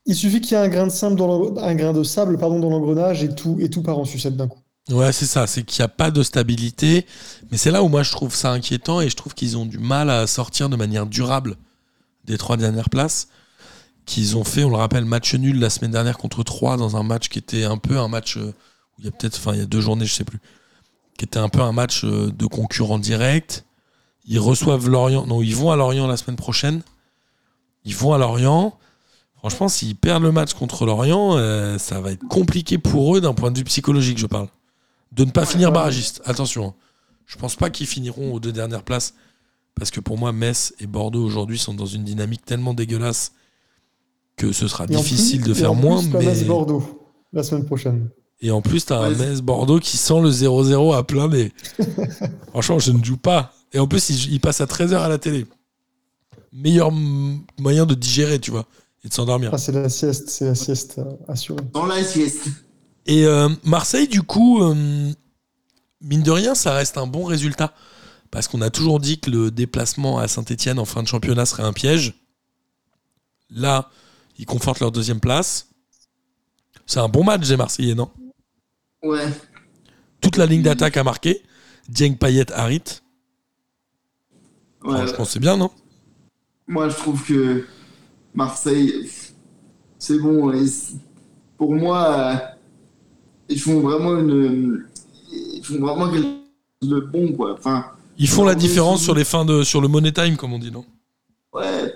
il suffit qu'il y ait un grain de sable dans un grain de sable, pardon, dans l'engrenage et tout, et tout part en sucette d'un coup. Ouais, c'est ça, c'est qu'il n'y a pas de stabilité. Mais c'est là où moi je trouve ça inquiétant et je trouve qu'ils ont du mal à sortir de manière durable des trois dernières places. Qu'ils ont fait, on le rappelle, match nul la semaine dernière contre 3 dans un match qui était un peu un match euh, où il y a peut-être, enfin il y a deux journées, je sais plus, qui était un peu un match euh, de concurrent direct. Ils reçoivent Lorient, non, ils vont à Lorient la semaine prochaine. Ils vont à Lorient. Franchement, s'ils perdent le match contre Lorient, euh, ça va être compliqué pour eux d'un point de vue psychologique, je parle. De ne pas finir barragiste. Attention, hein. je pense pas qu'ils finiront aux deux dernières places. Parce que pour moi, Metz et Bordeaux aujourd'hui sont dans une dynamique tellement dégueulasse que ce sera Et difficile plus- de et faire en moins. plus, mais... Metz-Bordeaux la semaine prochaine. Et en plus, t'as un Ouais, c'est- Metz-Bordeaux qui sent le 0-0 à plein nez. Franchement, je ne joue pas. Et en plus, il, il passe à 13h à la télé. Meilleur moyen de digérer, tu vois, et de s'endormir. Ah, c'est la sieste, c'est la sieste euh, assurée. Dans la sieste. Et euh, Marseille, du coup, euh, mine de rien, ça reste un bon résultat. Parce qu'on a toujours dit que le déplacement à Saint-Etienne en fin de championnat serait un piège. Là, ils confortent leur deuxième place. C'est un bon match des Marseillais, non? Ouais. Toute la ligne d'attaque a marqué. Dieng Payet Harit. ouais. Franchement, c'est bien, non? Moi, je trouve que Marseille, c'est bon. pour moi, ils font vraiment une. Ils font vraiment quelque chose de bon, quoi. Enfin, Ils font la différence sur les fins de sur le money time, comme on dit, non? Ouais.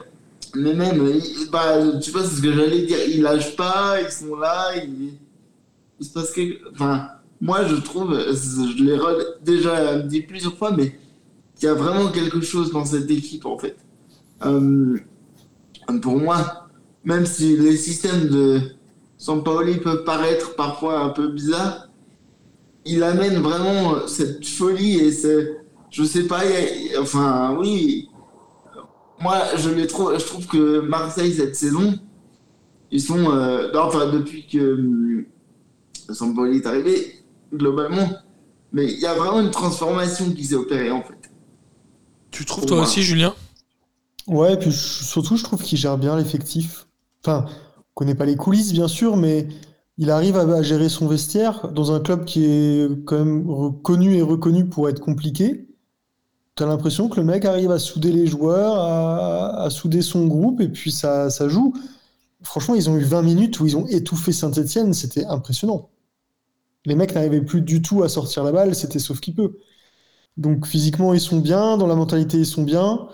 Mais même, ils- bah, tu vois, c'est ce que j'allais dire. Ils lâchent pas, ils sont là, ils. Il se passe quelque. Enfin, moi, je trouve, je l'ai déjà dit plusieurs fois, mais il y a vraiment quelque chose dans cette équipe, en fait. Euh, pour moi, même si les systèmes de Sampaoli peuvent paraître parfois un peu bizarres, il amène vraiment cette folie et c'est, je sais pas, a- enfin oui, moi je les trouve, je trouve que Marseille cette saison, ils sont, euh, non, enfin depuis que hum, Sampaoli est arrivé, globalement, mais il y a vraiment une transformation qui s'est opérée en fait. Tu trouves Pour toi moi. aussi, Julien? Ouais, et puis surtout, je trouve qu'il gère bien l'effectif. Enfin, on connaît pas les coulisses, bien sûr, mais il arrive à, gérer son vestiaire dans un club qui est quand même reconnu et reconnu pour être compliqué. T'as l'impression que le mec arrive à souder les joueurs, à, à souder son groupe, et puis ça, ça joue. Franchement, ils ont eu 20 minutes où ils ont étouffé Saint-Etienne, c'était impressionnant. Les mecs n'arrivaient plus du tout à sortir la balle, c'était sauf qui peut. Donc physiquement, ils sont bien, dans la mentalité, ils sont bien.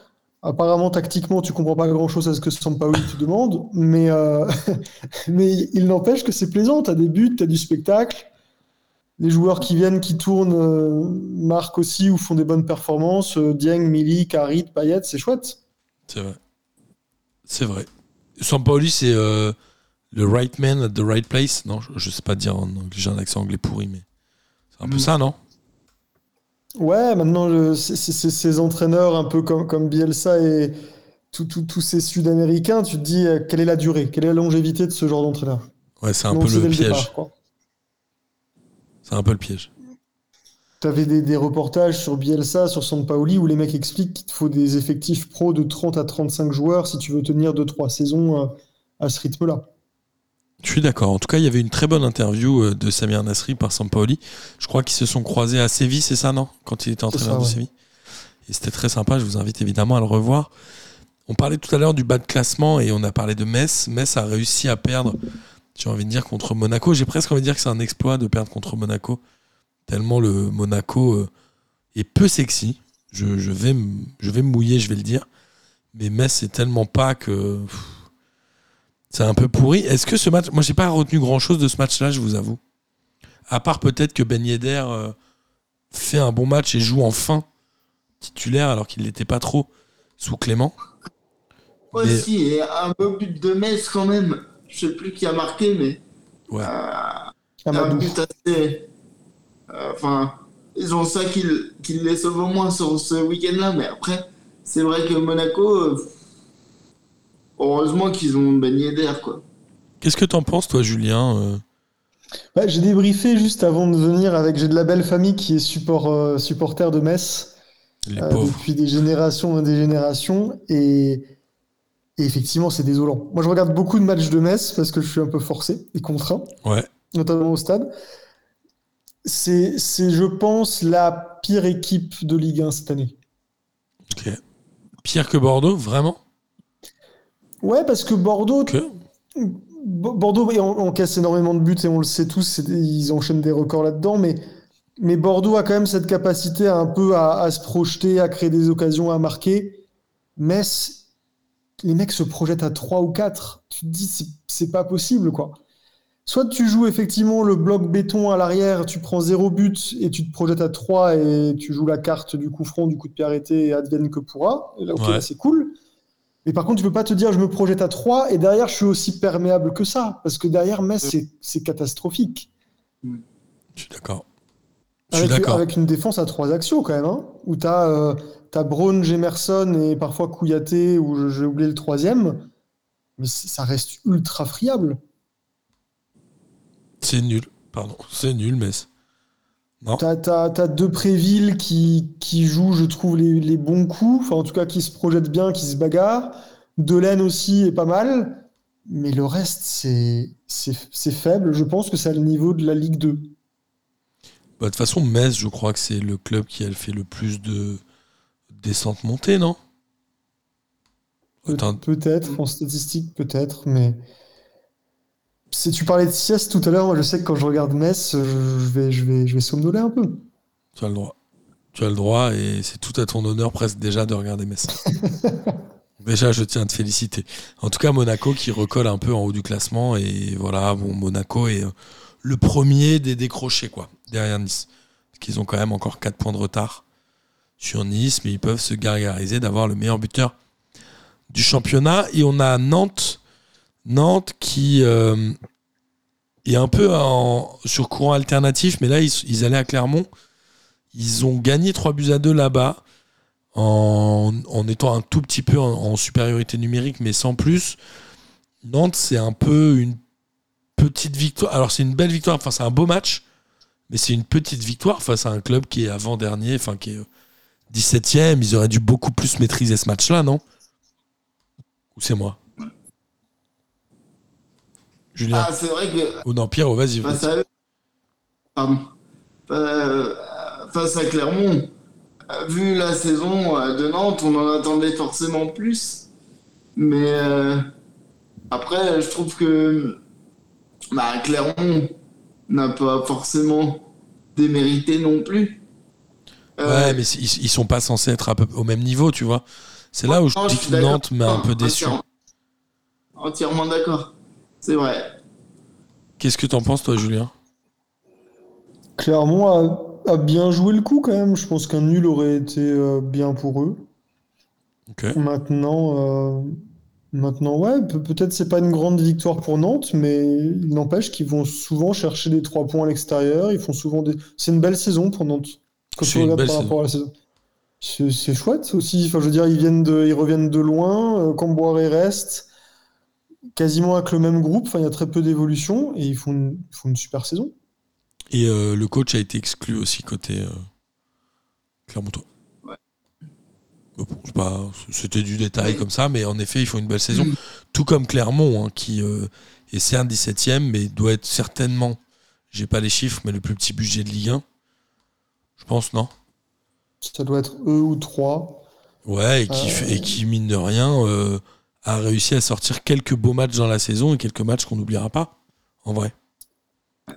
Apparemment, tactiquement, tu comprends pas grand-chose à ce que Sampaoli te demande, mais, euh, mais il n'empêche que c'est plaisant. Tu as des buts, tu as du spectacle. Les joueurs qui viennent, qui tournent, euh, marquent aussi ou font des bonnes performances. Euh, Dieng, Milik, Harit, Payet, c'est chouette. C'est vrai. C'est vrai. Sampaoli, c'est euh, le right man at the right place. Non, je, je sais pas dire en anglais, j'ai un accent anglais pourri, mais c'est un peu Mm. ça, non? Ouais, maintenant, c'est- ces entraîneurs un peu comme, comme Bielsa et tous ces Sud-Américains, tu te dis euh, quelle est la durée, quelle est la longévité de ce genre d'entraîneur? Ouais, c'est un peu le dès piège. départ, quoi. C'est un peu le piège. Tu avais des, des reportages sur Bielsa, sur Sampaoli, où les mecs expliquent qu'il te faut des effectifs pro de 30 à 35 joueurs si tu veux tenir 2-3 saisons euh, à ce rythme-là. Je suis d'accord. En tout cas, il y avait une très bonne interview euh, de Samir Nasri par Sampaoli. Je crois qu'ils se sont croisés à Séville, c'est ça, non? Quand il était entraîneur ça, de ouais. Séville. Et c'était très sympa. Je vous invite évidemment à le revoir. On parlait tout à l'heure du bas de classement et on a parlé de Metz. Metz a réussi à perdre, j'ai envie de dire, contre Monaco. J'ai presque envie de dire que c'est un exploit de perdre contre Monaco. Tellement le Monaco euh, est peu sexy. Je, je vais, je vais me mouiller, je vais le dire. Mais Metz, c'est tellement pas que. pff, C'est un peu pourri. Est-ce que ce match. Moi, j'ai pas retenu grand chose de ce match-là, je vous avoue. À part peut-être que Ben Yedder euh, fait un bon match et joue enfin titulaire alors qu'il l'était pas trop sous Clément. Ouais, Mais- si, et un beau but de Metz quand même. Je sais plus qui a marqué, mais. Ouais. euh, un Amadou. but assez. euh, Enfin, ils ont ça qui, qui les sauve au moins sur ce week-end-là, mais après, c'est vrai que Monaco. Heureusement qu'ils ont baigné d'air, quoi. Qu'est-ce que t'en penses, toi, Julien euh? Ouais, j'ai débriefé juste avant de venir avec. J'ai de la belle famille qui est support, euh, supporter de Metz Les euh, pauvres. depuis des générations et des générations. Et, et effectivement, c'est désolant. Moi, je regarde beaucoup de matchs de Metz parce que je suis un peu forcé et contraint. Ouais. notamment au stade. C'est, c'est, je pense, la pire équipe de Ligue 1 cette année. Ok. Pire que Bordeaux, vraiment? Ouais, parce que Bordeaux, Bordeaux oui, en- encaisse énormément de buts et on le sait tous, des- ils enchaînent des records là-dedans, mais, mais Bordeaux a quand même cette capacité à un peu à, à se projeter, à créer des occasions, à marquer. Metz, les mecs se projettent à 3 ou 4. Tu te dis, c'est- pas possible, quoi. Soit tu joues effectivement le bloc béton à l'arrière, tu prends zéro but et tu te projettes à 3 et tu joues la carte du coup franc, du coup de pied arrêté et advienne que pourra. Et là, ok, Ouais. là, c'est cool. Mais par contre, tu peux pas te dire je me projette à 3 et derrière je suis aussi perméable que ça. Parce que derrière Metz, c'est- c'est catastrophique. Je suis d'accord. Je suis Avec, d'accord. avec une défense à trois actions quand même, hein, où tu as, Braun, Gemerson et parfois Kouyaté, ou je- j'ai oublié le troisième. Mais ça reste ultra friable. C'est nul. Pardon. C'est nul, mais. T'as, t'as, t'as Depréville qui, qui joue, je trouve, les, les bons coups, enfin en tout cas qui se projette bien, qui se bagarre. Delaine aussi est pas mal, mais le reste, c'est, faible. Je pense que c'est à le niveau de la Ligue 2. Bah, de toute façon, Metz, je crois que c'est le club qui a fait le plus de descente montée, non? Pe-. Peut-être, en statistique, peut-être, mais. Si tu parlais de sieste tout à l'heure, moi je sais que quand je regarde Metz, je vais, je vais, je vais somnoler un peu. Tu as le droit. Tu as le droit et c'est tout à ton honneur presque déjà de regarder Metz. déjà, je tiens à te féliciter. En tout cas, Monaco qui recolle un peu en haut du classement et voilà, bon, Monaco est euh, le premier des décrochés quoi, derrière Nice. Parce qu'ils ont quand même encore 4 points de retard sur Nice, mais ils peuvent se gargariser d'avoir le meilleur buteur du championnat. Et on a Nantes, Nantes qui euh, est un peu sur courant alternatif, mais là ils, allaient à Clermont. Ils ont gagné 3 buts à 2 là-bas en, en étant un tout petit peu en, supériorité numérique, mais sans plus. Nantes, c'est un peu une petite victoire. Alors, c'est une belle victoire, enfin, c'est un beau match, mais c'est une petite victoire face à un club qui est avant-dernier, enfin, qui est euh, 17ème. Ils auraient dû beaucoup plus maîtriser ce match-là, non? Ou c'est moi? Julien Ah, c'est vrai que Ou non, Pierre, vas-y. face à Euh, face à Clermont, vu la saison euh, de Nantes, on en attendait forcément plus. Mais euh, après, je trouve que bah, Clermont n'a pas forcément démérité non plus. Euh, Ouais, mais ils, ils sont pas censés être à peu, au même niveau, tu vois. C'est là où je non, dis que. Nantes m'a un peu déçu. Entièrement, entièrement d'accord. C'est vrai. Qu'est-ce que t'en penses, toi, Julien? Clermont a, a bien joué le coup quand même. Je pense qu'un nul aurait été euh, bien pour eux. Ok. Maintenant, euh, maintenant ouais, pe- peut-être c'est pas une grande victoire pour Nantes, mais il n'empêche qu'ils vont souvent chercher des trois points à l'extérieur. Ils font souvent des. C'est une belle saison pour Nantes. Quand C'est tu une regardes belle par rapport à la saison. C'est chouette aussi. Enfin, je veux dire, ils viennent de, ils reviennent de loin. Euh, Camboire reste quasiment avec le même groupe. Enfin, il y a très peu d'évolution et ils font une, ils font une super saison. Et euh, le coach a été exclu aussi côté euh, Clermontois. Ouais. Bon, pas- C'était du détail comme ça, mais en effet, ils font une belle saison. Tout comme Clermont, hein, qui euh, est certes 17ème, mais doit être certainement, j'ai pas les chiffres, mais le plus petit budget de Ligue 1. Je pense, non? Ça doit être eux ou trois. Ouais, et qui, Euh. fait- et qui mine de rien, euh, a réussi à sortir quelques beaux matchs dans la saison et quelques matchs qu'on n'oubliera pas, en vrai.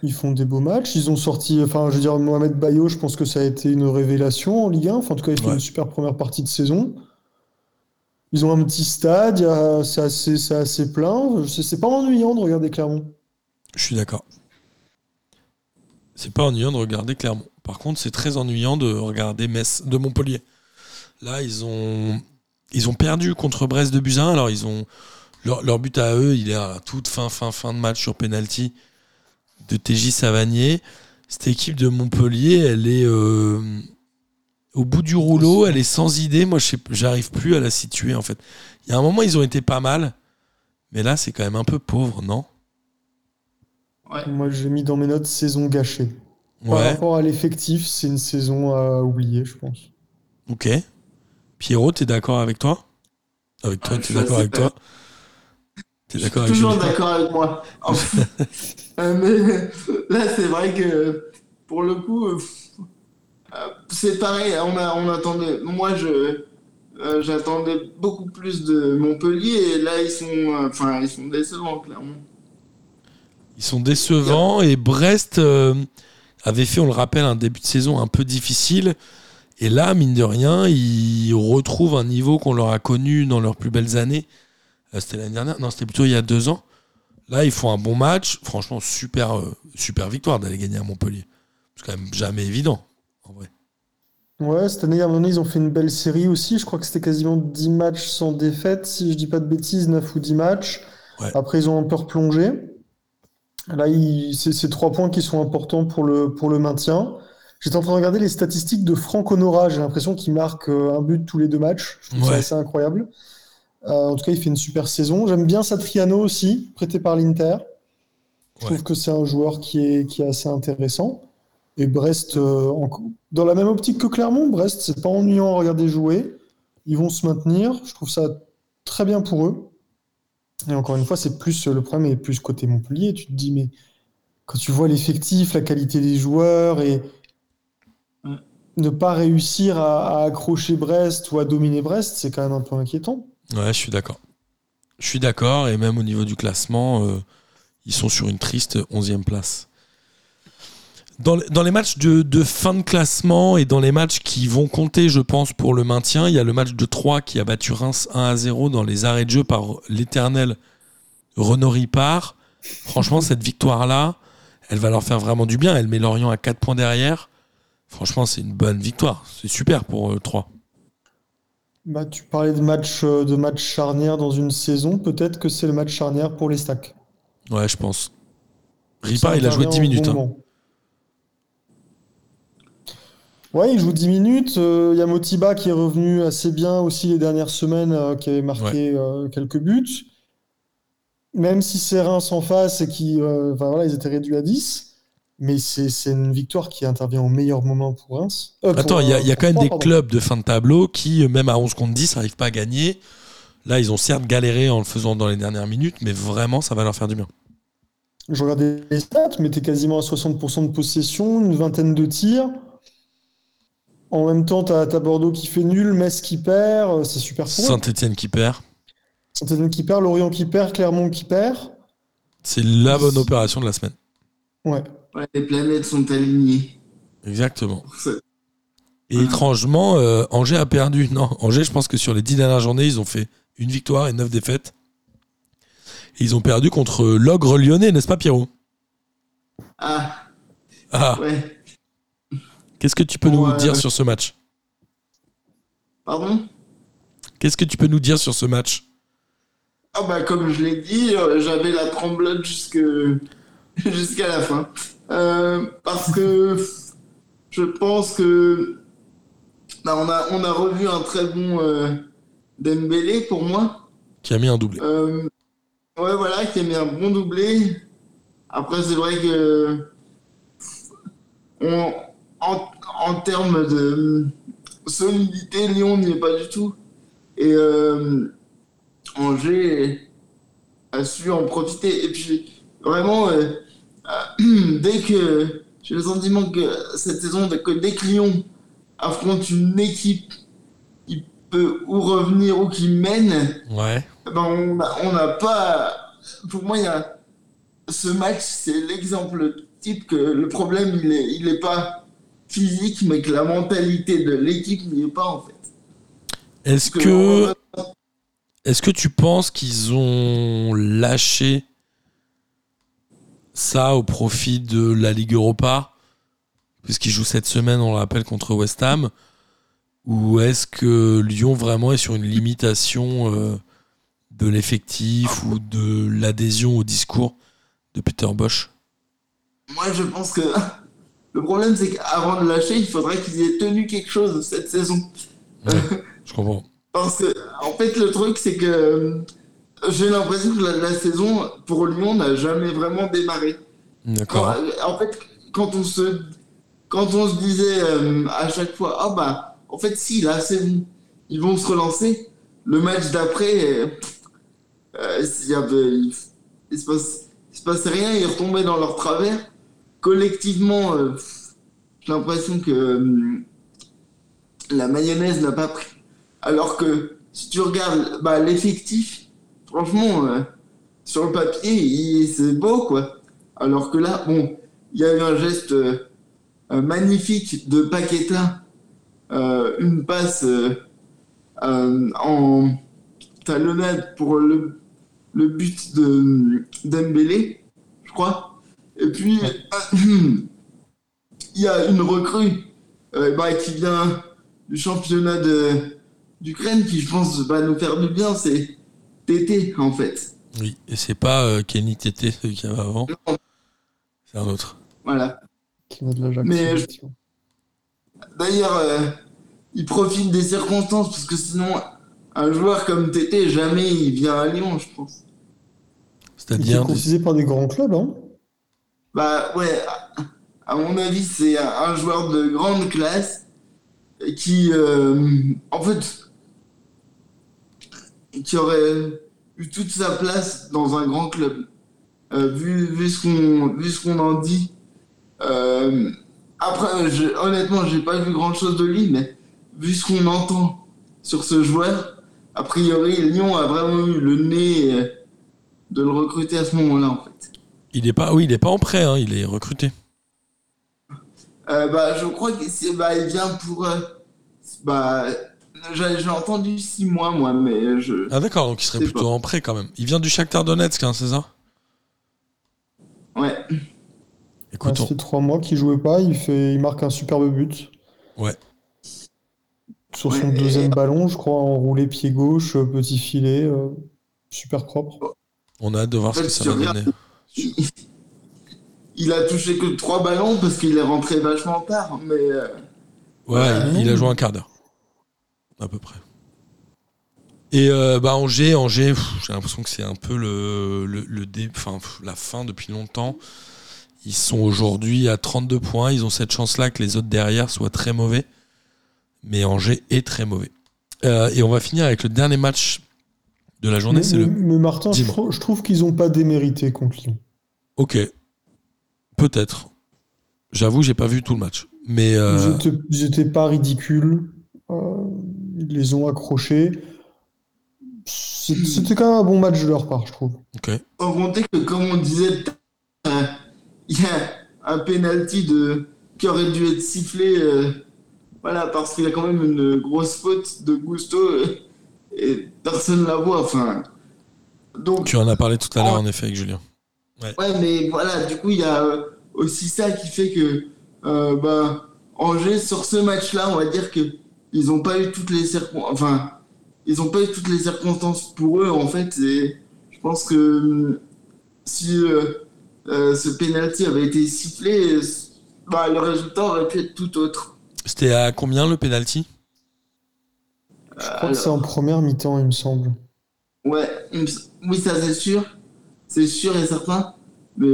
Ils font des beaux matchs. Ils ont sorti, enfin, je veux dire, Mohamed Bayo, je pense que ça a été une révélation en Ligue 1. Enfin, en tout cas, il fait Ouais. une super première partie de saison. Ils ont un petit stade, c'est assez, assez plein. C'est pas ennuyant de regarder Clermont. Je suis d'accord. C'est pas ennuyant de regarder Clermont. Par contre, c'est très ennuyant de regarder Metz de Montpellier. Là, ils ont ils ont perdu contre Brest de Buzyn. Alors ils ont leur, leur but à eux, il est à toute fin fin fin de match sur penalty de TJ Savanier. Cette équipe de Montpellier, elle est euh, au bout du rouleau, elle est sans idée. Moi, j'arrive plus à la situer en fait. Il y a un moment, ils ont été pas mal, mais là, c'est quand même un peu pauvre, non? Moi, j'ai mis dans mes notes saison gâchée. Par Ouais. rapport à l'effectif, c'est une saison à oublier, je pense. Ok. Pierrot, t'es d'accord avec toi? Avec toi, je t'es d'accord avec toi? T'es d'accord avec Toujours d'accord avec moi. Euh, mais là, c'est vrai que pour le coup, euh, c'est pareil. On, a, on attendait. Moi, je euh, j'attendais beaucoup plus de Montpellier et là, ils sont, euh, enfin, ils sont décevants, clairement. Ils sont décevants et Brest euh, avait fait, on le rappelle, un début de saison un peu difficile. Et là, mine de rien, ils retrouvent un niveau qu'on leur a connu dans leurs plus belles années Là, c'était l'année dernière. Non, c'était plutôt il y a deux ans. Là, ils font un bon match. Franchement, super, euh, super victoire d'aller gagner à Montpellier. C'est quand même jamais évident, en vrai. Ouais, cette année, à un moment donné, ils ont fait une belle série aussi. Je crois que c'était quasiment 10 matchs sans défaite, si je dis pas de bêtises, 9 ou 10 matchs. Ouais. Après, ils ont un peu replongé. Là, c'est trois points qui sont importants pour le, pour le maintien. J'étais en train de regarder les statistiques de Franck Honora. J'ai l'impression qu'il marque euh, un but tous les deux matchs. Je trouve ça assez incroyable. Euh, en tout cas, il fait une super saison. J'aime bien Satriano aussi, prêté par l'Inter. Je Ouais. trouve que c'est un joueur qui est, qui est assez intéressant. Et Brest, euh, en- dans la même optique que Clermont, Brest, c'est pas ennuyant à regarder jouer. Ils vont se maintenir. Je trouve ça très bien pour eux. Et encore une fois, c'est plus le problème est plus côté Montpellier. Tu te dis, mais quand tu vois l'effectif, la qualité des joueurs et. Ne pas réussir à, accrocher Brest ou à dominer Brest, c'est quand même un peu inquiétant. Ouais, je suis d'accord. Je suis d'accord, et même au niveau du classement, euh, ils sont sur une triste 11e place. Dans, les- matchs de, de fin de classement et dans les matchs qui vont compter, je pense, pour le maintien, il y a le match de 3 qui a battu Reims 1 à 0 dans les arrêts de jeu par l'éternel Renaud Ripard. Franchement, cette victoire-là, elle va leur faire vraiment du bien. Elle met Lorient à 4 points derrière. Franchement, c'est une bonne victoire. C'est super pour euh, 3. Bah, tu parlais de match, euh, de match charnière dans une saison. Peut-être que c'est le match charnière pour les stacks. Ouais, je pense. Ça Ripard, il a joué intervient 10 au minutes. bon hein. Ouais, il joue 10 minutes. Euh, Il y a Motiba qui est revenu assez bien aussi les dernières semaines, euh, qui avait marqué euh, quelques buts. Même si c'est Reims en face et qui, euh, voilà, ils étaient réduits à 10. Mais c'est une victoire qui intervient au meilleur moment pour Reims. Euh, Attends, il y a, y quand même des pardon. clubs de fin de tableau qui, même à 11 contre 10, n'arrivent pas à gagner. Là, ils ont certes galéré en le faisant dans les dernières minutes, mais vraiment, ça va leur faire du bien. Je regardais les stats, mais t'es quasiment à 60% de possession, une vingtaine de tirs. En même temps, t'as as Bordeaux qui fait nul, Metz qui perd, euh, c'est super. Saint-Etienne qui perd. Saint-Étienne qui perd, Lorient qui perd, Clermont qui perd. C'est la bonne opération de la semaine. Ouais. Ouais, les planètes sont alignées. Exactement. Et étrangement, euh, Angers a perdu. Non, Angers, je pense que sur les 10 dernières journées, ils ont fait une victoire et 9 défaites. Et ils ont perdu contre l'ogre lyonnais, n'est-ce pas, Pierrot? Ah, Ah, ouais. qu'est-ce que tu peux nous dire sur ce match? Pardon? Qu'est-ce que tu peux nous dire sur ce match? Ah bah comme je l'ai dit, euh, j'avais la tremblote jusque jusqu'à la fin. Euh, parce que je pense que bah, on, a, on a revu un très bon euh, Dembélé pour moi. Qui a mis un doublé. Euh, ouais voilà, qui a mis un bon doublé. Après c'est vrai que on, en, en termes de solidité, Lyon n'y est pas du tout. Et euh, Angers a su en profiter. Et puis, vraiment, euh, euh, dès que j'ai le sentiment que cette saison, que dès que Lyon affronte une équipe qui peut ou revenir ou qui mène, Ouais. ben on n'a pas. Pour moi, il y a, ce match, c'est l'exemple type que le problème, il n'est il est pas physique, mais que la mentalité de l'équipe n'y est pas, en fait. Est-ce que, est-ce que tu penses qu'ils ont lâché ça au profit de la Ligue Europa Puisqu'ils jouent cette semaine, on le rappelle, contre West Ham. Ou est-ce que Lyon vraiment est sur une limitation euh, de l'effectif ou de l'adhésion au discours de Peter Bosch? Moi, je pense que le problème, c'est qu'avant de lâcher, il faudrait qu'ils aient tenu quelque chose cette saison. Je comprends. Parce que, en fait, le truc, c'est que j'ai l'impression que la, la saison pour Lyon n'a jamais vraiment démarré. D'accord. en fait, quand on se, quand on se disait euh, à chaque fois, ah bah, en fait, si, là, c'est bon, ils vont se relancer. Le match d'après, euh, euh, il y avait- il- il se passe, il se passait rien, ils retombaient dans leur travers. Collectivement, euh, j'ai l'impression que la mayonnaise n'a pas pris. Alors que si tu regardes bah, l'effectif, franchement, euh, sur le papier, c'est beau, quoi. Alors que là, bon, il y a eu un geste euh, magnifique de Paqueta, euh, une passe en talonnade pour le le but de Dembélé, je crois. Et puis, il y a une recrue bah, qui vient du championnat d'Ukraine qui, je pense, va nous faire du bien. C'est Tété, en fait. Oui, et c'est pas euh, Kenny Tété, celui qu'il y avait avant. C'est un autre. Voilà. Qui va de l'Ajax, Mais je-. D'ailleurs, euh, il profite des circonstances parce que sinon, un joueur comme Tété, jamais il vient à Lyon, je pense. Il est C'est-à-dire. par des grands clubs, hein Bah ouais, à, mon avis, c'est un, joueur de grande classe qui, euh, en fait, qui aurait eu toute sa place dans un grand club. Euh, vu, vu ce qu'on vu ce qu'on en dit. Euh, après, je, honnêtement, j'ai pas vu grand chose de lui, mais vu ce qu'on entend sur ce joueur, a priori, Lyon a vraiment eu le nez euh, de le recruter à ce moment-là, en fait. Il est pas, oui, il est pas en prêt, hein, il est recruté. Euh, bah, je crois c'est, bah, vient pour. bah, j'ai, entendu six mois, moi, mais je. Ah d'accord, donc il serait plutôt en prêt quand même. Il vient du Shakhtar Donetsk, hein, c'est ça? Ouais. Écoute, Ouais, on- fait trois mois qu'il jouait pas, il, fait, il marque un superbe but. Ouais. Sur son Ouais, et- deuxième ballon, je crois, enroulé pied gauche, euh, petit filet, euh, super propre. on a hâte de voir ce que ça va donner. Il, a touché que trois ballons parce qu'il est rentré vachement tard, mais. euh, Ouais, il a joué un quart d'heure. À peu près. Et euh, bah Angers, Angers, j'ai l'impression que c'est un peu le, le, le dé- pff, la fin depuis longtemps. Ils sont aujourd'hui à 32 points. Ils ont cette chance-là que les autres derrière soient très mauvais. Mais Angers est très mauvais. Euh, et on va finir avec le dernier match de la journée. Mais, C'est le. mais Martin, je, trouve qu'ils n'ont pas démérité contre Lyon. Ok. Peut-être. J'avoue, j'ai pas vu tout le match. Mais. euh, n'étaient pas ridicules. euh, ils les ont accrochés. C'était quand même un bon match de leur part, je trouve. ok. Sans compter que, comme on disait, il y a un penalty de qui aurait dû être sifflé, euh, voilà, parce qu'il y a quand même une grosse faute de Gusto euh, et personne la voit. Enfin, donc Tu en as parlé tout à l'heure, en effet, avec Julien. ouais, mais voilà, du coup, il y a euh, aussi ça qui fait que, euh, bah, Angers sur ce match-là, on va dire que ils ont pas eu toutes les circonstances, enfin, ils ont pas eu toutes les circonstances pour eux en fait. Et je pense que hum, si euh, euh, ce penalty avait été sifflé, euh, bah, le résultat aurait pu être tout autre. C'était à combien le penalty? Je crois que c'est en première mi-temps, il me semble. Ouais, oui, ça c'est sûr, c'est sûr et certain. Mais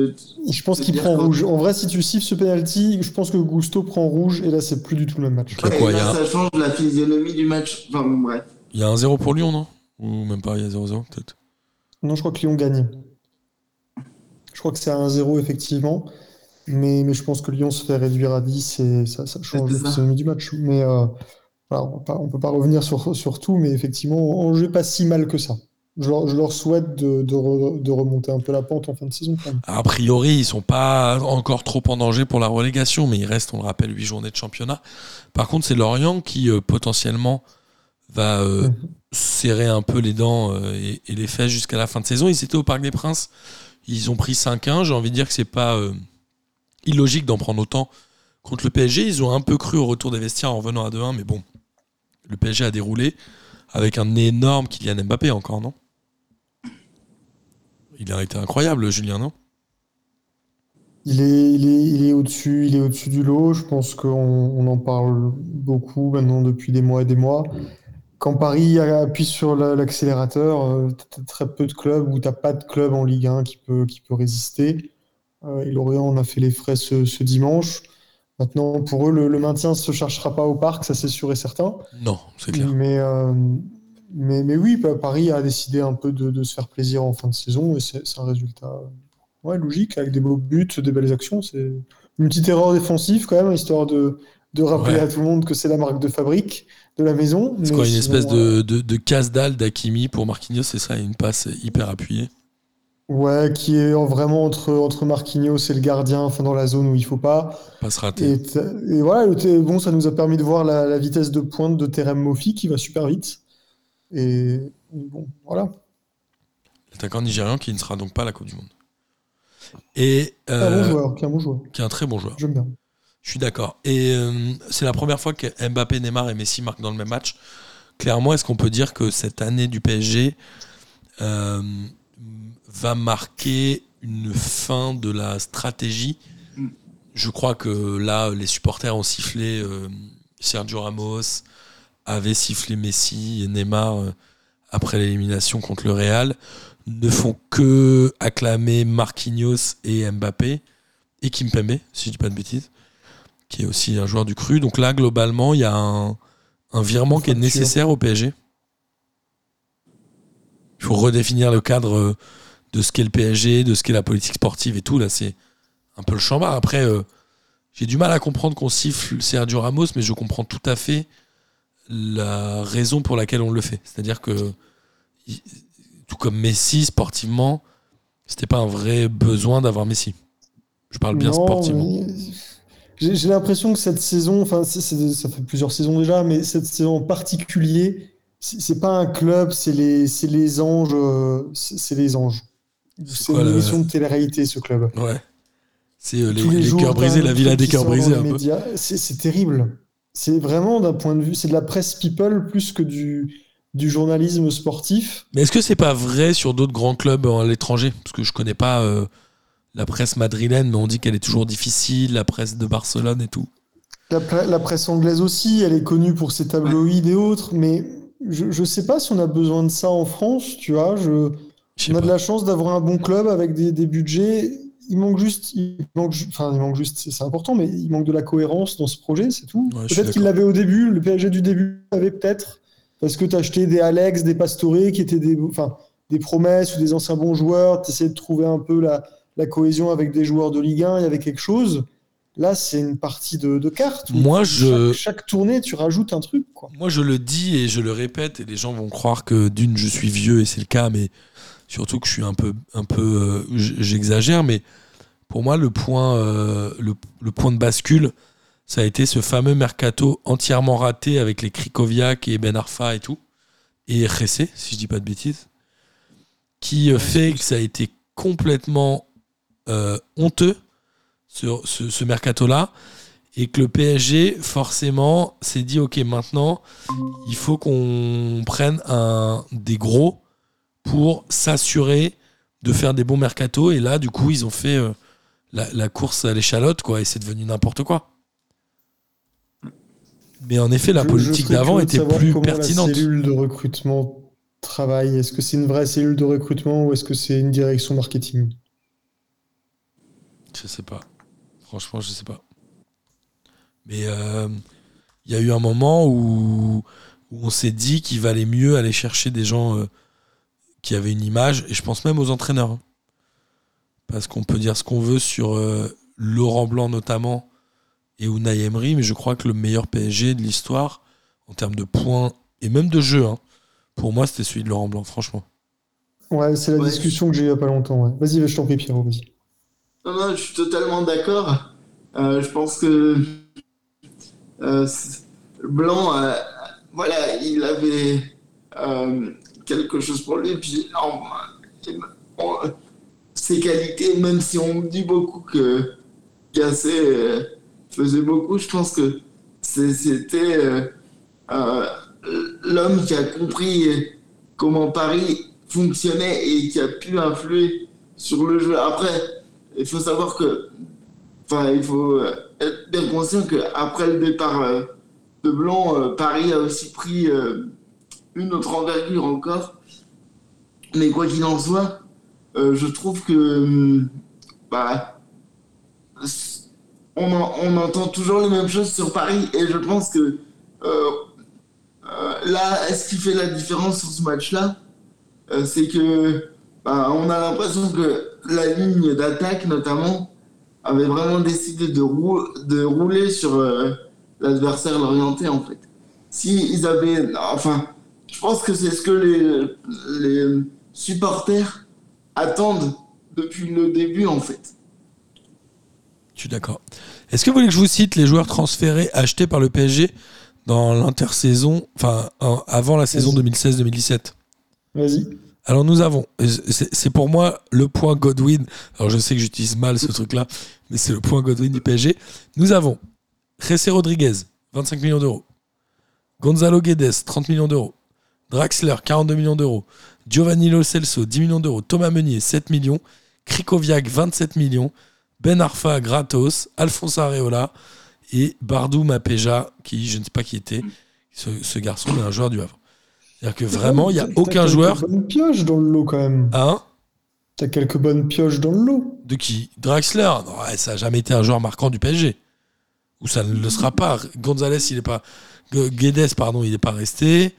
Je pense qu'il prend rouge. En vrai, si tu siffles ce penalty, je pense que Gusto prend rouge et là, c'est plus du tout le même match. Ouais, quoi, là, a un- ça change la physionomie du match. Enfin bon, bref. Il y a un 0 pour Lyon, non? Ou même pas, il y a 0-0 peut-être? Non, je crois que Lyon gagne. Je crois que c'est à 1-0, effectivement. Mais, mais je pense que Lyon se fait réduire à 10 et ça, ça change la physionomie du match. Mais euh, voilà, on ne peut pas revenir sur, sur tout, mais effectivement, Angers pas si mal que ça. Je leur, je leur souhaite de, de re- de remonter un peu la pente en fin de saison. quand même. A priori, ils sont pas encore trop en danger pour la relégation, mais il reste, on le rappelle, 8 journées de championnat. Par contre, c'est Lorient qui euh, potentiellement va euh, Mhm. serrer un peu les dents euh, et, et les fesses jusqu'à la fin de saison. Ils étaient au Parc des Princes, ils ont pris 5-1. J'ai envie de dire que c'est pas illogique d'en prendre autant contre le PSG. Ils ont un peu cru au retour des vestiaires en revenant à 2-1, mais bon, le PSG a déroulé avec un énorme Kylian Mbappé encore, non? Il a été incroyable, Julien, non? Il est, il est, il est au-dessus, il est au-dessus du lot. Je pense qu'on on en parle beaucoup maintenant depuis des mois et des mois. Quand Paris appuie sur la- l'accélérateur, euh, t'as très peu de clubs ou t'as pas de club en Ligue 1 qui peut, qui peut résister. Euh, et Lorient en a fait les frais ce, ce dimanche. Maintenant, pour eux, le, le maintien ne se cherchera pas au parc, ça c'est sûr et certain. Non, c'est clair. Mais, euh, mais, mais oui, Pa- Paris a décidé un peu de, de se faire plaisir en fin de saison et c'est un résultat euh, ouais, logique avec des beaux buts, des belles actions. C'est une petite erreur défensive quand même, histoire de, de rappeler Ouais. à tout le monde que c'est la marque de fabrique de la maison. C'est quoi, une sinon, espèce euh, de, de, de casse-dalle d'Akimi pour Marquinhos, c'est ça, une passe hyper appuyée? Ouais, qui est en- vraiment entre, entre Marquinhos et le gardien, enfin dans la zone où il faut pas. Passe ratée. Et, t'as- et voilà, le bon, ça nous a permis de voir la, la vitesse de pointe de Terem Moffi qui va super vite. Et bon, voilà. L'attaquant nigérian qui ne sera donc pas à la Coupe du Monde. Et Un euh, bon joueur, qui est un bon joueur. qui est un très bon joueur. J'aime bien. Je suis d'accord. Et euh, c'est la première fois que Mbappé, Neymar et Messi marquent dans le même match. Clairement, est-ce qu'on peut dire que cette année du PSG euh, va marquer une fin de la stratégie? Mm. Je crois que là, les supporters ont sifflé euh, Sergio Ramos, avaient sifflé Messi et Neymar euh, après l'élimination contre le Real, ne font que acclamer Marquinhos et Mbappé et Kimpembe, si je dis pas de bêtises qui est aussi un joueur du cru. Donc là, globalement, il y a un, un virement qui est nécessaire au PSG. Il faut redéfinir le cadre euh, de ce qu'est le PSG, de ce qu'est la politique sportive et tout. Là, c'est un peu le chambard. Après, euh, j'ai du mal à comprendre qu'on siffle Sergio Ramos, mais je comprends tout à fait la raison pour laquelle on le fait. C'est-à-dire que, tout comme Messi, sportivement, c'était pas un vrai besoin d'avoir Messi. Je parle bien Non, sportivement. J'ai l'impression que cette saison, enfin, ça fait plusieurs saisons déjà, mais cette saison en particulier, c'est pas un club, c'est les, c'est les anges, euh, c'est les anges. C'est une le- émission de télé-réalité, ce club. Ouais. C'est euh, les, les jours, cœurs brisés, la villa des cœurs brisés les c'est terrible. C'est vraiment d'un point de vue, c'est de la presse people plus que du, du journalisme sportif. Mais est-ce que c'est pas vrai sur d'autres grands clubs à l'étranger? Parce que je connais pas euh, la presse madrilène, mais on dit qu'elle est toujours difficile, la presse de Barcelone et tout. La, pre- la presse anglaise aussi, elle est connue pour ses tabloïds et autres, mais je, je sais pas si on a besoin de ça en France, tu vois. Je, on a de la chance d'avoir un bon club avec des, des budgets. Il manque juste, il manque, enfin, il manque juste, c'est important, mais il manque de la cohérence dans ce projet, c'est tout. Ouais, Peut-être qu'il l'avait au début, le PSG du début l'avait peut-être, parce que tu acheté des Alex, des Pastore, qui étaient des, enfin, des promesses ou des anciens bons joueurs, tu essayais de trouver un peu la, la cohésion avec des joueurs de Ligue 1, il y avait quelque chose. Là, c'est une partie de, de cartes. Moi, chaque, je- chaque tournée, tu rajoutes un truc, quoi. Moi, je le dis et je le répète, et les gens vont croire que d'une, je suis vieux, et c'est le cas, mais surtout que je suis un peu. Un peu euh, J'exagère, mais pour moi, le point, euh, le, le point de bascule, ça a été ce fameux mercato entièrement raté avec les Krikoviak et Ben Arfa et tout, et Ressé, si je dis pas de bêtises, qui euh, fait que ça a été complètement euh, honteux, ce, ce, ce mercato-là, et que le PSG, forcément, s'est dit ok, maintenant, il faut qu'on prenne un, des gros pour s'assurer de faire des bons mercatos. Et là, du coup, ils ont fait euh, la, la course à l'échalote, quoi, et c'est devenu n'importe quoi. Mais en effet, la politique d'avant était plus pertinente. La cellule de recrutement travaille. Est-ce que c'est une vraie cellule de recrutement ou est-ce que c'est une direction marketing? Je sais pas. Franchement, je sais pas. Mais euh, il y a eu un moment où, où on s'est dit qu'il valait mieux aller chercher des gens euh, qui avaient une image, et je pense même aux entraîneurs. hein. Parce qu'on peut dire ce qu'on veut sur euh, Laurent Blanc notamment et Unai Emery, mais je crois que le meilleur PSG de l'histoire, en termes de points et même de jeu, hein, pour moi, c'était celui de Laurent Blanc, franchement. Ouais, c'est la Ouais. discussion que j'ai eu il y a pas longtemps. ouais. Vas-y, je t'en prie, Pierrot, vas-y. Non, non, je suis totalement d'accord. Euh, je pense que euh, Blanc, euh, voilà, il avait euh, quelque chose pour lui. Puis, ses qualités, même si on dit beaucoup que Gasset euh, faisait beaucoup, je pense que c'était euh, euh, l'homme qui a compris comment Paris fonctionnait et qui a pu influer sur le jeu. Après, il faut savoir que, enfin, il faut être bien conscient qu'après le départ de Blanc, Paris a aussi pris une autre envergure encore. Mais quoi qu'il en soit, euh, je trouve que, hum, bah, on, on entend toujours les mêmes choses sur Paris et je pense que euh, euh, là, ce qui fait la différence sur ce match-là, euh, c'est que bah, on a l'impression que la ligne d'attaque, notamment, avait vraiment décidé de, de rouler sur l'adversaire l'orienté, en fait. Si avaient. Enfin, je pense que c'est ce que les, les supporters attendent depuis le début, en fait. Je suis d'accord. Est-ce que vous voulez que je vous cite les joueurs transférés achetés par le PSG dans l'intersaison, enfin en- avant la saison Vas-y. 2016-2017 Vas-y. Alors nous avons, c'est pour moi le point Godwin. Alors je sais que j'utilise mal ce truc-là, mais c'est le point Godwin du PSG. Nous avons Jessé Rodriguez, 25 millions d'euros. Gonzalo Guedes, 30 millions d'euros. Draxler, 42 millions d'euros. Giovanni Lo Celso, 10 millions d'euros. Thomas Meunier, 7 millions. Krikoviak, 27 millions. Ben Arfa, gratos. Alphonse Areola et Bardou Mapeja, qui je ne sais pas qui était. Ce, ce garçon est un joueur du Havre. C'est-à-dire que vraiment, il n'y a T'as aucun quelques joueur. bonnes pioches dans le lot quand même. Hein? T'as quelques bonnes pioches dans le lot. De qui? Draxler? Non, ouais, Ça n'a jamais été un joueur marquant du PSG. Ou ça ne le sera pas. Gonzalez, il n'est pas. Gu- Guedes, pardon, il n'est pas resté.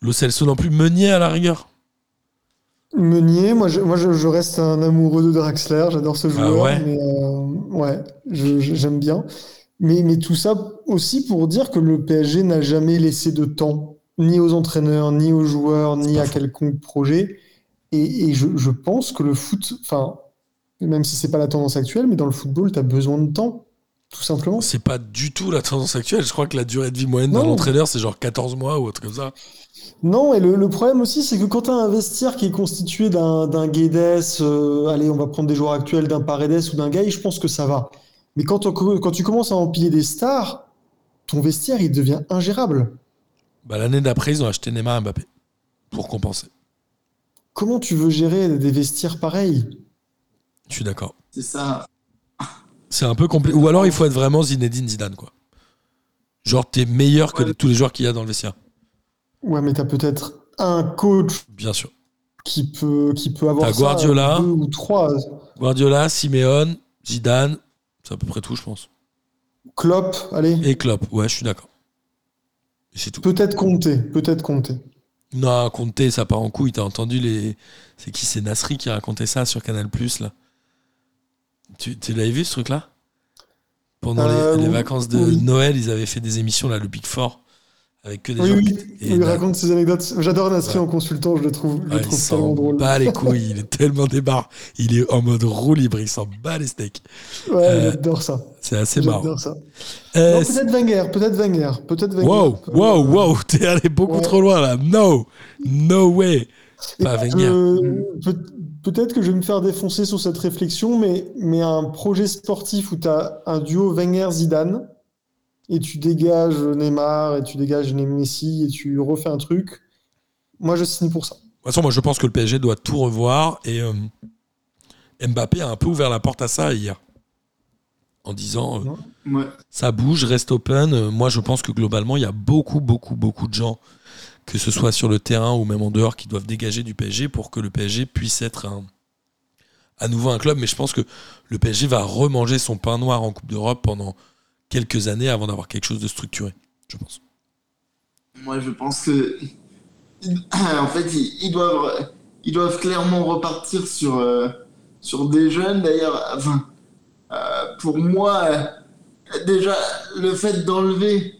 Lo Celso non plus. Meunier à la rigueur. Meunier, moi, je, moi je, je reste un amoureux de Draxler, j'adore ce joueur, ouais mais euh, ouais, j'aime bien. Mais, mais tout ça aussi pour dire que le PSG n'a jamais laissé de temps, ni aux entraîneurs, ni aux joueurs, ni à quelconque projet. Et, et je, je pense que le foot, enfin, même si c'est pas la tendance actuelle, mais dans le football, tu as besoin de temps, tout simplement. C'est pas du tout la tendance actuelle. Je crois que la durée de vie moyenne d'un Non. entraîneur, c'est genre 14 mois ou autre comme ça. Non, et le, le problème aussi, c'est que quand tu as un vestiaire qui est constitué d'un d'un Guedes, euh, allez, on va prendre des joueurs actuels, d'un Paredes ou d'un Gay, je pense que ça va. Mais quand, on- quand tu commences à empiler des stars, ton vestiaire, il devient ingérable. Bah, L'année d'après, ils ont acheté Neymar et Mbappé pour compenser. Comment tu veux gérer des vestiaires pareils? Je suis d'accord. C'est ça. C'est un peu compliqué. Ou alors, il faut être vraiment Zinedine Zidane, quoi. Genre, t'es meilleur que Ouais. tous les joueurs qu'il y a dans le vestiaire. Ouais, mais tu as peut-être un coach Bien sûr. qui peut, qui peut avoir T'as ça, Guardiola. deux ou trois. Guardiola, Simeone, Zidane, c'est à peu près tout, je pense. Klopp, allez, Et Klopp, ouais, je suis d'accord. C'est tout. peut-être compter, peut-être compter. Non, Conte, ça part en couille. T'as entendu les. C'est qui C'est Nasri qui a raconté ça sur Canal là. Tu, tu l'avais vu ce truc-là? Pendant les- Euh, les, vacances de Oui. Noël, ils avaient fait des émissions, là, le Big Four, avec que des Oui, gens oui, qui- il raconte ses anecdotes. J'adore Nasri Ouais. en consultant, je le trouve, je le Ouais, il trouve s'en tellement drôle. bat les couilles, il est tellement débarre. Il est en mode roue libre, il s'en bat les steaks. Ouais, Euh, j'adore ça. C'est assez marrant. J'adore ça. Euh, peut-être Wenger, peut-être Wenger, peut-être Wenger. Wow, wow, wow, t'es allé beaucoup trop loin là. No, no way. Pas je- peut- Peut-être que je vais me faire défoncer sur cette réflexion, mais, mais un projet sportif où tu as un duo Wenger-Zidane et tu dégages Neymar et tu dégages Messi et tu refais un truc, moi je signe pour ça. De toute façon, moi je pense que le PSG doit tout revoir et euh, Mbappé a un peu ouvert la porte à ça hier. En disant euh, Ouais. ça bouge, reste open. Euh, moi je pense que globalement il y a beaucoup, beaucoup, beaucoup de gens, que ce soit sur le terrain ou même en dehors, qui doivent dégager du PSG pour que le PSG puisse être à nouveau un club. Mais je pense que le PSG va remanger son pain noir en Coupe d'Europe pendant quelques années avant d'avoir quelque chose de structuré, je pense. Moi, je pense que. En fait, ils, doivent, ils doivent clairement repartir sur, euh, sur des jeunes. D'ailleurs, euh, pour moi, déjà, le fait d'enlever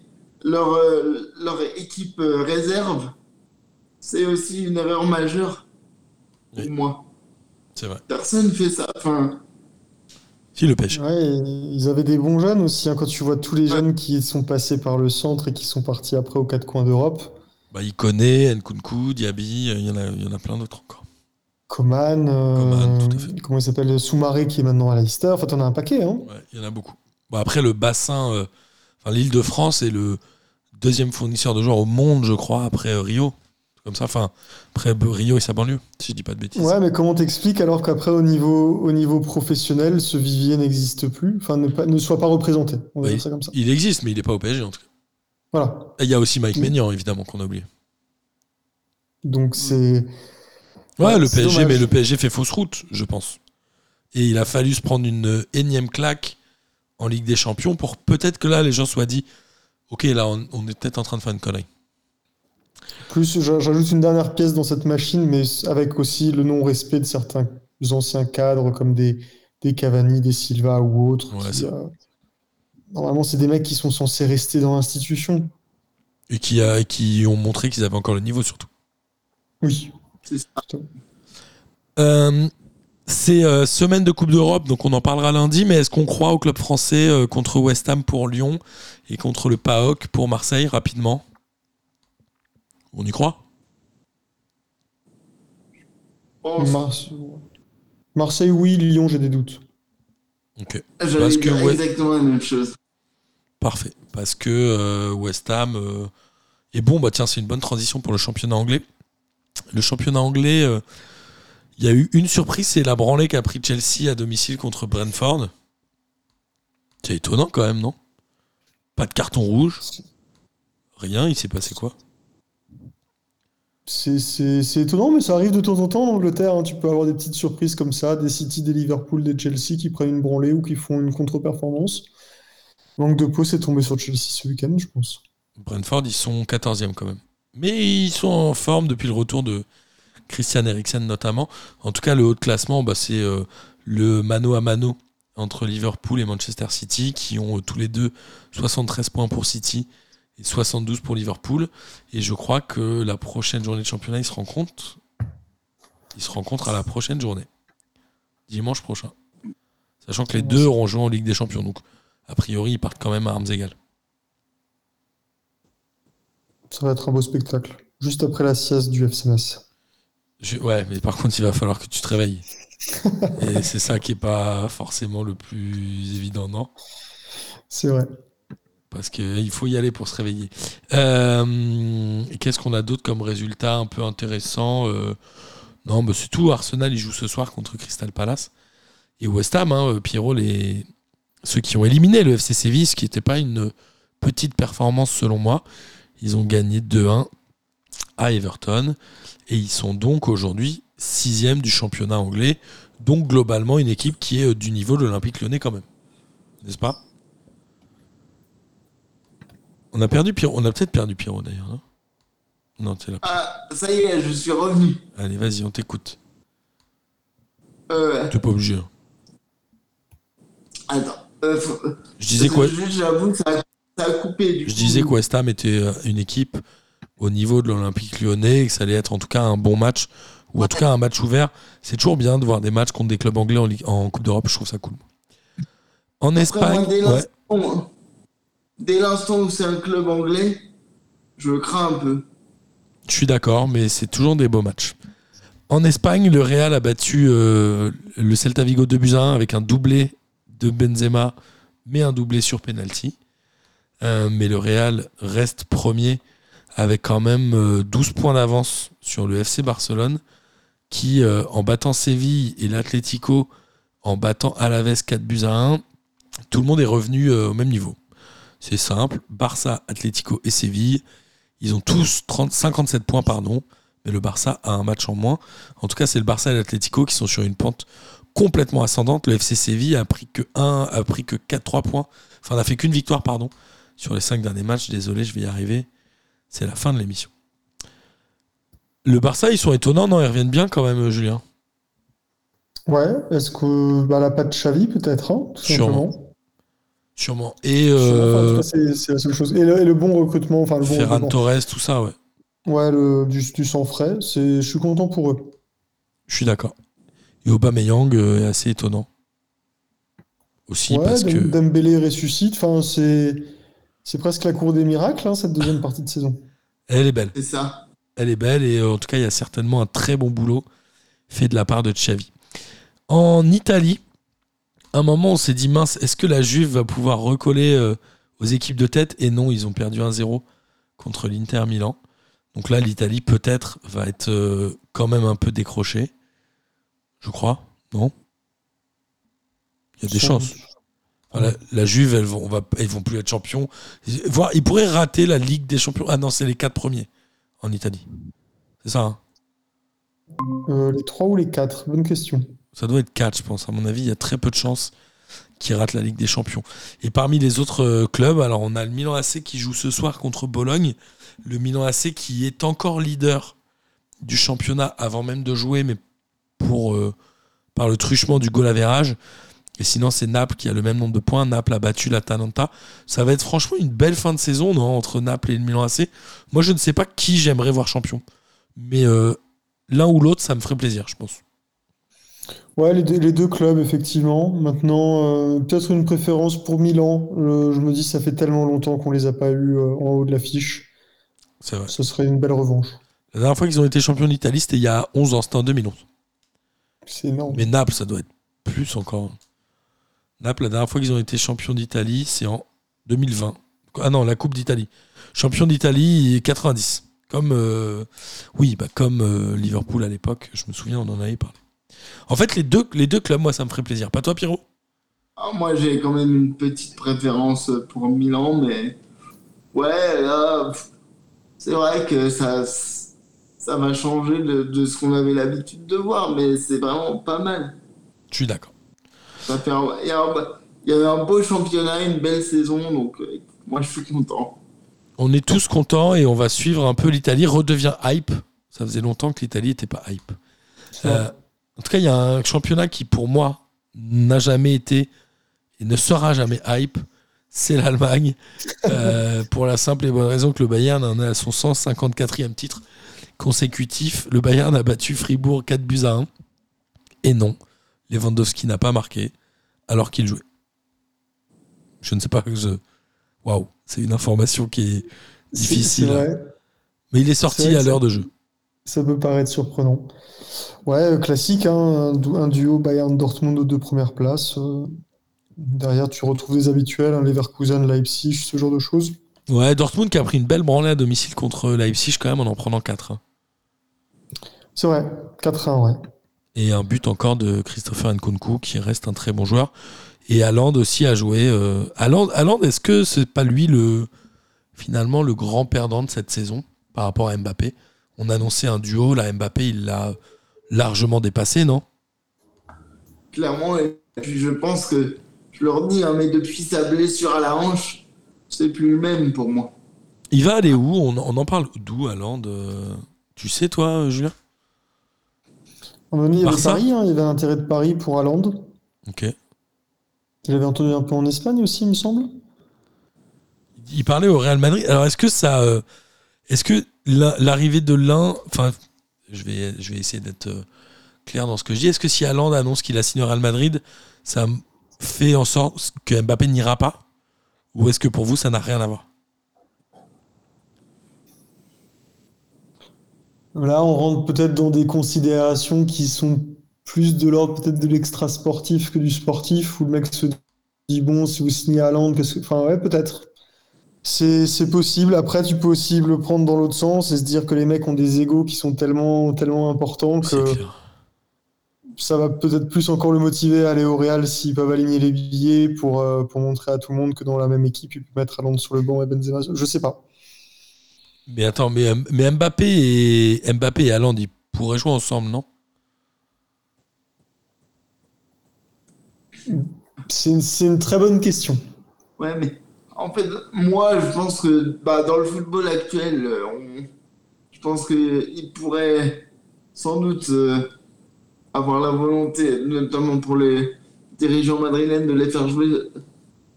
leur, euh, leur équipe euh, réserve, c'est aussi une erreur majeure pour Oui. moi. C'est vrai. Personne fait ça. Enfin, Si le PSG. Ouais, et ils avaient des bons jeunes aussi, hein, quand tu vois tous les Ouais. jeunes qui sont passés par le centre et qui sont partis après aux quatre coins d'Europe. Bah, il connaît Nkunku, Diaby, euh, il y en a, il y en a plein d'autres encore. Coman, euh, Coman, tout à fait. comment il s'appelle, Soumaré qui est maintenant à Leicester. Enfin, t'en as un paquet, hein. Ouais, il y en a beaucoup. Bon, après, le bassin, euh, enfin, l'île de France est le deuxième fournisseur de joueurs au monde, je crois, après euh, Rio. Comme ça, enfin, après euh, Rio et sa banlieue, si je dis pas de bêtises. Ouais, mais comment t'expliques alors qu'après, au niveau, au niveau professionnel, ce vivier n'existe plus, enfin, ne, pas- ne soit pas représenté. On va Oui. dire ça comme ça. Il existe, mais il n'est pas au PSG en tout cas. Voilà. Et il y a aussi Mike Mm. Maignan, évidemment, qu'on a oublié. Donc, c'est. Ouais, Ouais, le PSG, dommage. mais le PSG fait fausse route, je pense. Et il a fallu se prendre une euh, énième claque en Ligue des Champions pour peut-être que là, les gens soient dit Ok, là, on, on est peut-être en train de faire une connerie. Plus, j'a- j'ajoute une dernière pièce dans cette machine, mais avec aussi le non-respect de certains anciens cadres comme des, des Cavani, des Silva ou autres. Ouais, qui, c'est- euh, Normalement, c'est des mecs qui sont censés rester dans l'institution. Et qui, a, qui ont montré qu'ils avaient encore le niveau, surtout. Oui. c'est ça. Euh, c'est euh, semaine de Coupe d'Europe, donc on en parlera lundi, mais est-ce qu'on croit au club français euh, contre West Ham pour Lyon et contre le PAOK pour Marseille rapidement? On y croit? Oh, Marse- Marseille, oui. Lyon, j'ai des doutes. Ok. J'allais Parce que dire ouais. exactement la même chose. Parfait. Parce que euh, West Ham euh, est bon. Bah tiens, c'est une bonne transition pour le championnat anglais. Le championnat anglais, euh, il y a eu une surprise, c'est la branlée qu'a pris Chelsea à domicile contre Brentford. C'est étonnant quand même, non? Pas de carton rouge? Rien, il s'est passé quoi? C'est étonnant, mais ça arrive de temps en temps en Angleterre. hein. Tu peux avoir des petites surprises comme ça, des City, des Liverpool, des Chelsea qui prennent une branlée ou qui font une contre-performance. Manque de peau, c'est tombé sur Chelsea ce week-end, je pense. Brentford, ils sont 14e quand même. Mais ils sont en forme depuis le retour de Christian Eriksen notamment. En tout cas, le haut de classement, bah, c'est euh, le mano à mano entre Liverpool et Manchester City qui ont euh, tous les deux 73 points pour City et 72 pour Liverpool. Et je crois que la prochaine journée de championnat, ils se rencontrent. Ils se rencontrent à la prochaine journée. Dimanche prochain. Sachant que les deux auront joué en Ligue des Champions. Donc, a priori, ils partent quand même à armes égales. Ça va être un beau spectacle. Juste après la sieste du FC Metz. Je- ouais, mais par contre, il va falloir que tu te réveilles. Et c'est ça qui est pas forcément le plus évident, non? C'est vrai. Parce qu'il faut y aller pour se réveiller. Euh, Qu'est-ce qu'on a d'autre comme résultat un peu intéressant Euh, Non, bah c'est tout. Arsenal, il joue ce soir contre Crystal Palace. Et West Ham, hein, euh, Pierrot, les... ceux qui ont éliminé le FC Séville, ce qui n'était pas une petite performance selon moi, ils ont gagné 2-1 à Everton. Et ils sont donc aujourd'hui sixième du championnat anglais. Donc globalement une équipe qui est euh, du niveau de l'Olympique lyonnais quand même. N'est-ce pas? On a perdu Pierrot. On a peut-être perdu Pierrot d'ailleurs, non? Non, t'es là. Ah, ça y est, je suis revenu. Allez, vas-y, on t'écoute. Euh, T'es pas obligé. hein. attends. Euh, faut- Je disais quoi? J'avoue que ça a, ça a coupé du Je coup. disais que West Ham était euh, une équipe au niveau de l'Olympique lyonnais et que ça allait être en tout cas un bon match ou en tout cas un match ouvert. C'est toujours bien de voir des matchs contre des clubs anglais en, Ligue- en Coupe d'Europe, je trouve ça cool. En Après, Espagne, moi, dès ouais, l'instant- dès l'instant où c'est un club anglais, je crains un peu. je suis d'accord, mais c'est toujours des beaux matchs. En Espagne, le Real a battu euh, le Celta Vigo 2 buts à 1 avec un doublé de Benzema, mais un doublé sur penalty. Euh, mais le Real reste premier avec quand même euh, 12 points d'avance sur le FC Barcelone qui, euh, en battant Séville et l'Atlético, en battant Alaves 4 buts à 1, tout le monde est revenu euh, au même niveau. C'est simple, Barça, Atlético et Séville, ils ont tous 30, 57 points, pardon, mais le Barça a un match en moins. En tout cas, c'est le Barça et l'Atlético qui sont sur une pente complètement ascendante. Le FC Séville a pris que 1, a pris que 4-3 points. Enfin, n'a fait qu'une victoire, pardon, sur les 5 derniers matchs. Désolé, je vais y arriver. C'est la fin de l'émission. Le Barça, ils sont étonnants, non? Ils reviennent bien quand même, Julien. Ouais, est-ce que bah, la patte Xavi peut-être, hein, tout Sûrement. simplement. Sûrement. Et enfin, euh, c'est la seule chose. Et le, et le bon recrutement, enfin le bon Ferran recrutement. Torres, tout ça, ouais. Ouais, le, du, du sang frais, c'est, je suis content pour eux. Je suis d'accord. Et Aubameyang euh, est assez étonnant. Aussi Ouais, parce que Dembélé ressuscite, enfin c'est, c'est presque la cour des miracles, hein, cette deuxième partie de saison. elle est belle. C'est ça. Elle est belle et euh, en tout cas, il y a certainement un très bon boulot fait de la part de Xavi. En Italie, un moment, on s'est dit mince, est-ce que la Juve va pouvoir recoller euh, aux équipes de tête? Et non, ils ont perdu 1-0 contre l'Inter Milan. Donc là, l'Italie peut-être va être euh, quand même un peu décrochée. Je crois, non? Il y a des chances. La, la Juve, elles vont, on va, elles vont plus être champions. Voire, ils pourraient rater la Ligue des Champions. Ah non, c'est les quatre premiers en Italie. C'est ça. hein? Euh, les trois ou les quatre, bonne question. Ça doit être 4, je pense. À mon avis, il y a très peu de chances qu'ils ratent la Ligue des Champions. Et parmi les autres euh, clubs, alors on a le Milan AC qui joue ce soir contre Bologne. Le Milan AC qui est encore leader du championnat avant même de jouer, mais pour, euh, par le truchement du goal average. Et sinon, c'est Naples qui a le même nombre de points. Naples a battu l'Atalanta. Ça va être franchement une belle fin de saison non, entre Naples et le Milan AC. Moi, je ne sais pas qui j'aimerais voir champion. Mais euh, l'un ou l'autre, ça me ferait plaisir, je pense. Ouais, les deux, les deux clubs, effectivement. Maintenant, euh, peut-être une préférence pour Milan. Euh, je me dis, ça fait tellement longtemps qu'on les a pas eus en haut de l'affiche. C'est vrai. Ce serait une belle revanche. La dernière fois qu'ils ont été champions d'Italie, c'était il y a 11 ans, c'était en 2011. C'est énorme. Mais Naples, ça doit être plus encore. Naples, la dernière fois qu'ils ont été champions d'Italie, c'est en 2020. Ah non, la Coupe d'Italie. Champion d'Italie 90. Comme, euh, oui, bah, comme euh, Liverpool à l'époque, je me souviens, on en avait parlé. En fait, les deux, les deux clubs, moi, ça me ferait plaisir. Pas toi, Pierrot? Ah, moi, j'ai quand même une petite préférence pour Milan, mais ouais, là, c'est vrai que ça, ça va changer de, de ce qu'on avait l'habitude de voir, mais c'est vraiment pas mal. Je suis d'accord. Ça fait un- il y, a un, il y avait un beau championnat, une belle saison, donc euh, moi, je suis content. On est tous contents et on va suivre un peu l'Italie redevient hype. Ça faisait longtemps que l'Italie n'était pas hype. Euh, en tout cas, il y a un championnat qui, pour moi, n'a jamais été et ne sera jamais hype. C'est l'Allemagne. Euh, pour la simple et bonne raison que le Bayern en est à son 154e titre consécutif. Le Bayern a battu Fribourg 4 buts à 1. Et non, Lewandowski n'a pas marqué alors qu'il jouait. Je ne sais pas que je. Waouh, c'est une information qui est difficile. Vrai. Mais il est sorti à l'heure de jeu. Ça peut paraître surprenant. Ouais, classique, hein, un duo Bayern-Dortmund aux deux premières places. euh, derrière, tu retrouves des habituels, hein, Leverkusen, Leipzig, ce genre de choses. Ouais, Dortmund qui a pris une belle branlée à domicile contre Leipzig quand même en en prenant 4. C'est vrai, 4-1, ouais. Et un but encore de Christopher Nkunku qui reste un très bon joueur. Et Haaland aussi a joué. Euh, Haaland, Haaland, est-ce que c'est pas lui le finalement le grand perdant de cette saison par rapport à Mbappé? On annonçait un duo, là Mbappé il l'a largement dépassé, non? Clairement, et puis je pense que, je leur dis, hein, mais depuis sa blessure à la hanche, c'est plus le même pour moi. Il va aller où? On, on en parle d'où Haaland? Euh, Tu sais toi, Julien? Un moment donné, il y avait Paris, hein, il y avait l'intérêt de Paris pour Haaland. Ok. Il avait entendu un peu en Espagne aussi, il me semble. Il parlait au Real Madrid. Alors, est-ce que ça. euh, est-ce que la- l'arrivée de l'un. Enfin, je vais, je vais essayer d'être euh, clair dans ce que je dis. Est-ce que si Haaland annonce qu'il a signé au Real Madrid, ça fait en sorte que Mbappé n'ira pas? Ou est-ce que pour vous, ça n'a rien à voir? Là, on rentre peut-être dans des considérations qui sont plus de l'ordre peut-être de l'extra sportif que du sportif, où le mec se dit bon, si vous signez Haaland, qu'est-ce que... Enfin, ouais, peut-être. C'est, c'est possible. Après, tu peux aussi le prendre dans l'autre sens et se dire que les mecs ont des égos qui sont tellement, tellement importants que ça va peut-être plus encore le motiver à aller au Real s'ils peuvent aligner les billets pour, euh, pour montrer à tout le monde que dans la même équipe, ils peuvent mettre Haaland sur le banc et Benzema. Je sais pas. Mais attends, mais, mais Mbappé et Mbappé et Haaland, ils pourraient jouer ensemble, non? C'est une, c'est une très bonne question. Ouais, mais en fait, moi, je pense que bah, dans le football actuel, euh, on- je pense qu'il pourrait sans doute euh, avoir la volonté, notamment pour les dirigeants madrilènes, de les faire jouer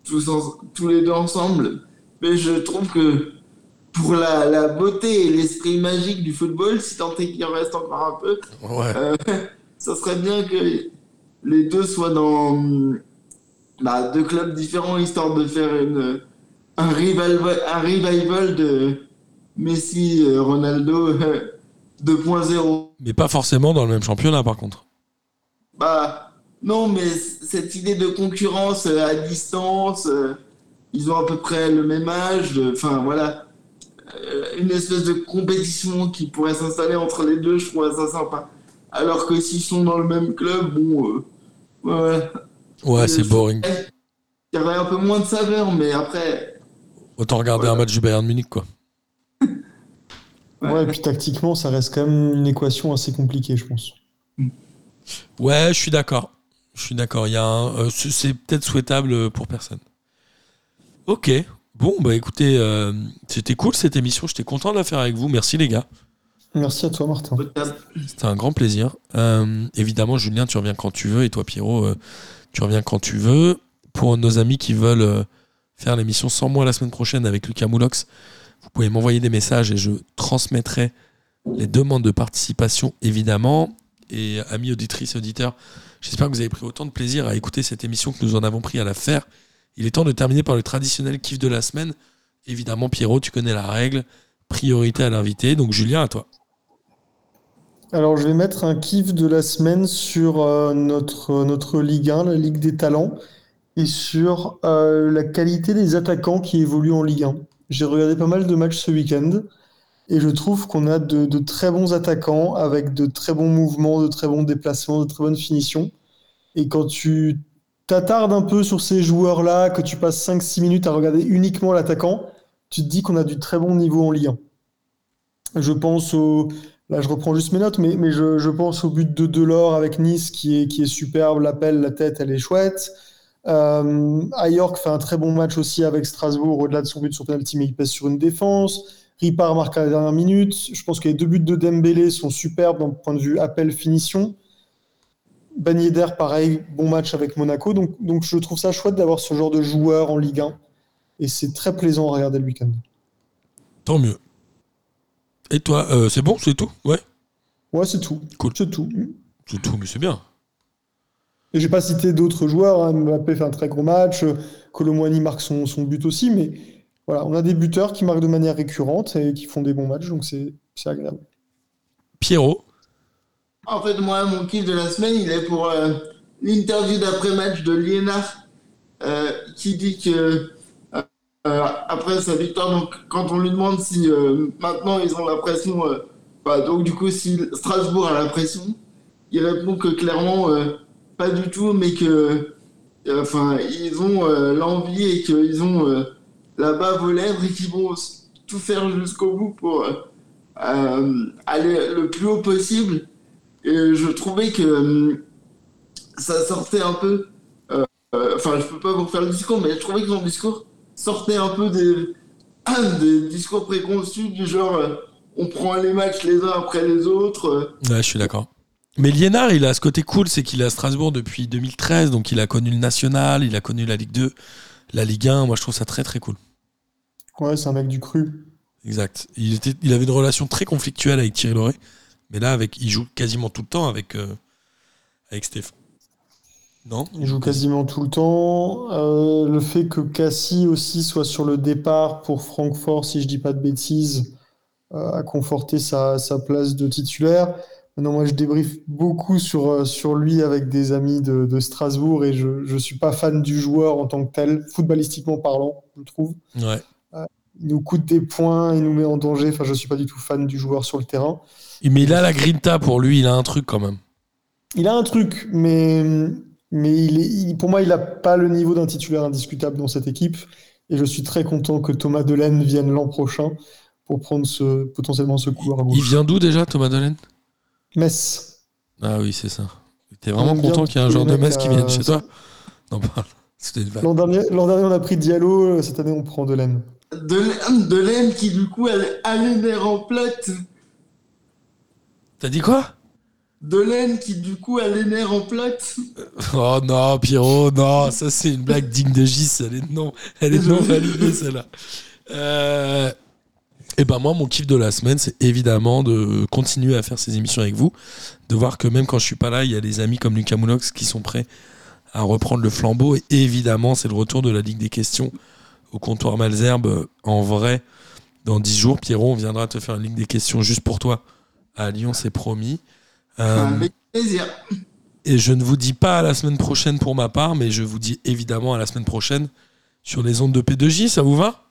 tous, en- tous les deux ensemble. Mais je trouve que pour la, la beauté et l'esprit magique du football, si tant est qu'il en reste encore un peu, Ouais. euh, ça serait bien que les deux soient dans bah, deux clubs différents, histoire de faire une, un, revival, un revival de Messi, euh, Ronaldo euh, 2.0. Mais pas forcément dans le même championnat, par contre. Bah, non, mais cette idée de concurrence à distance, ils ont à peu près le même âge, enfin voilà. Euh, une espèce de compétition qui pourrait s'installer entre les deux, je trouve ça sympa. Alors que s'ils sont dans le même club, bon, euh, ouais, ouais. Ouais, c'est boring. Il y aurait un peu moins de saveur, mais après, Autant regarder Voilà. un match du Bayern de Munich, quoi. Ouais. Ouais, et puis tactiquement, ça reste quand même une équation assez compliquée, je pense. Ouais, je suis d'accord. Je suis d'accord. Il y a un, euh, c'est peut-être souhaitable euh, pour personne. Ok. Bon, bah écoutez, euh, c'était cool cette émission. J'étais content de la faire avec vous. Merci les gars. Merci à toi, Martin. C'était un grand plaisir. Euh, évidemment, Julien, tu reviens quand tu veux. Et toi, Pierrot, euh, tu reviens quand tu veux. Pour nos amis qui veulent faire l'émission sans moi la semaine prochaine avec Lucas Moulox, vous pouvez m'envoyer des messages et je transmettrai les demandes de participation, évidemment. Et amis auditrices et auditeurs, j'espère que vous avez pris autant de plaisir à écouter cette émission que nous en avons pris à la faire. Il est temps de terminer par le traditionnel kiff de la semaine. Évidemment, Pierrot, tu connais la règle. Priorité à l'invité. Donc, Julien, à toi. Alors, je vais mettre un kiff de la semaine sur euh, notre, notre Ligue 1, la Ligue des talents, et sur euh, la qualité des attaquants qui évoluent en Ligue 1. J'ai regardé pas mal de matchs ce week-end, et je trouve qu'on a de, de très bons attaquants avec de très bons mouvements, de très bons déplacements, de très bonnes finitions. Et quand tu t'attardes un peu sur ces joueurs-là, que tu passes 5-6 minutes à regarder uniquement l'attaquant, tu te dis qu'on a du très bon niveau en Ligue 1. Je pense au. Là, je reprends juste mes notes, mais, je pense au but de Delors avec Nice qui est, qui est superbe. L'appel, la tête, elle est chouette. Euh, Ayork fait un très bon match aussi avec Strasbourg, au-delà de son but sur penalty, mais il pèse sur une défense. Ripard marque à la dernière minute. Je pense que les deux buts de Dembélé sont superbes d'un point de vue appel-finition. Ben Yedder, pareil, bon match avec Monaco. Donc, donc je trouve ça chouette d'avoir ce genre de joueur en Ligue 1. Et c'est très plaisant à regarder le week-end. Tant mieux. Et toi, euh, c'est bon, c'est tout? Ouais, Ouais, c'est tout. Cool. C'est tout. c'est tout, mais c'est bien. Et j'ai pas cité d'autres joueurs. hein. Mbappé fait un très gros match. Colomwani marque son, son but aussi. Mais voilà, on a des buteurs qui marquent de manière récurrente et qui font des bons matchs. Donc c'est c'est agréable. Pierrot, En fait, moi, mon kiff de la semaine, il est pour euh, l'interview d'après-match de Liénard, euh, qui dit que euh, euh, après sa victoire, donc quand on lui demande si maintenant ils ont la pression, bah, donc du coup si Strasbourg a la pression, il répond que clairement pas du tout, mais que enfin ils ont l'envie et qu'ils ont la bave aux lèvres et qu'ils vont tout faire jusqu'au bout pour aller le plus haut possible. Et je trouvais que hum, ça sortait un peu. euh, euh, Enfin, je peux pas vous faire le discours, mais je trouvais que son discours sortait un peu des, des discours préconçus du genre euh, on prend les matchs les uns après les autres. euh, ouais, je suis d'accord. Mais Liénard, il a ce côté cool, c'est qu'il est à Strasbourg depuis 2013, donc il a connu le National, il a connu la Ligue 2, la Ligue 1. Moi, je trouve ça très très cool. Ouais, c'est un mec du cru. Exact. Il, était, il avait une relation très conflictuelle avec Thierry Loret, mais là, avec, il joue quasiment tout le temps avec, euh, avec Steph. Non? Il joue quasiment tout le temps. Euh, le fait que Cassie aussi soit sur le départ pour Francfort, si je dis pas de bêtises, euh, a conforté sa, sa place de titulaire. Maintenant, moi, je débriefe beaucoup sur, euh, sur lui avec des amis de, de Strasbourg et je ne suis pas fan du joueur en tant que tel, footballistiquement parlant, je trouve. Ouais. Il nous coûte des points, il nous met en danger. Enfin, je suis pas du tout fan du joueur sur le terrain. Mais il a la grinta pour lui, il a un truc quand même. Il a un truc, mais, mais il est, il- pour moi, il n'a pas le niveau d'un titulaire indiscutable dans cette équipe. Et je suis très content que Thomas Delaine vienne l'an prochain pour prendre ce, potentiellement ce couloir Il vient d'où déjà, Thomas Delaine? Metz. Ah oui, c'est ça. T'es vraiment content qu'il y ait un joueur de Metz qui vienne chez toi Non, vanne. L'an dernier, l'an dernier, on a pris Diallo. Cette année, on prend Delaine. de, de l'aine qui du coup a, a les nerfs en plate. T'as dit quoi? De l'aine qui du coup a les nerfs en plate. Oh non, Pierrot, non, ça c'est une blague digne de Gis, elle est non, elle est non validée celle-là. Euh, et ben moi, mon kiff de la semaine, c'est évidemment de continuer à faire ces émissions avec vous, de voir que même quand je suis pas là, il y a des amis comme Lucas Moulox qui sont prêts à reprendre le flambeau. Et évidemment, c'est le retour de la Ligue des questions au comptoir Malzerbe euh, en vrai dans 10 jours. Pierrot, on viendra te faire une Ligue des questions juste pour toi à Lyon, c'est promis. Euh, Avec plaisir. et je ne vous dis pas à la semaine prochaine pour ma part, mais je vous dis évidemment à la semaine prochaine sur les ondes de P2J, ça vous va?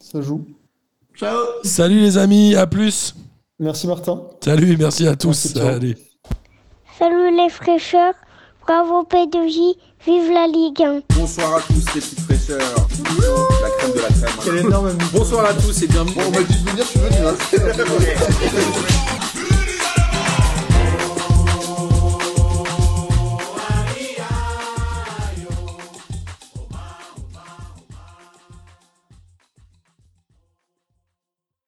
Ça joue. Ciao. Salut les amis, à plus Merci Martin. Salut, merci à tous. Merci, ciao. Allez. Salut les fraîcheurs, bravo P2J, vive la Ligue 1. Bonsoir à tous les petites fraîcheurs. La crème de la crème. Quel énorme Bonsoir à tous et bienvenue. Bon, on m'a dit de venir, je suis venu. Hein.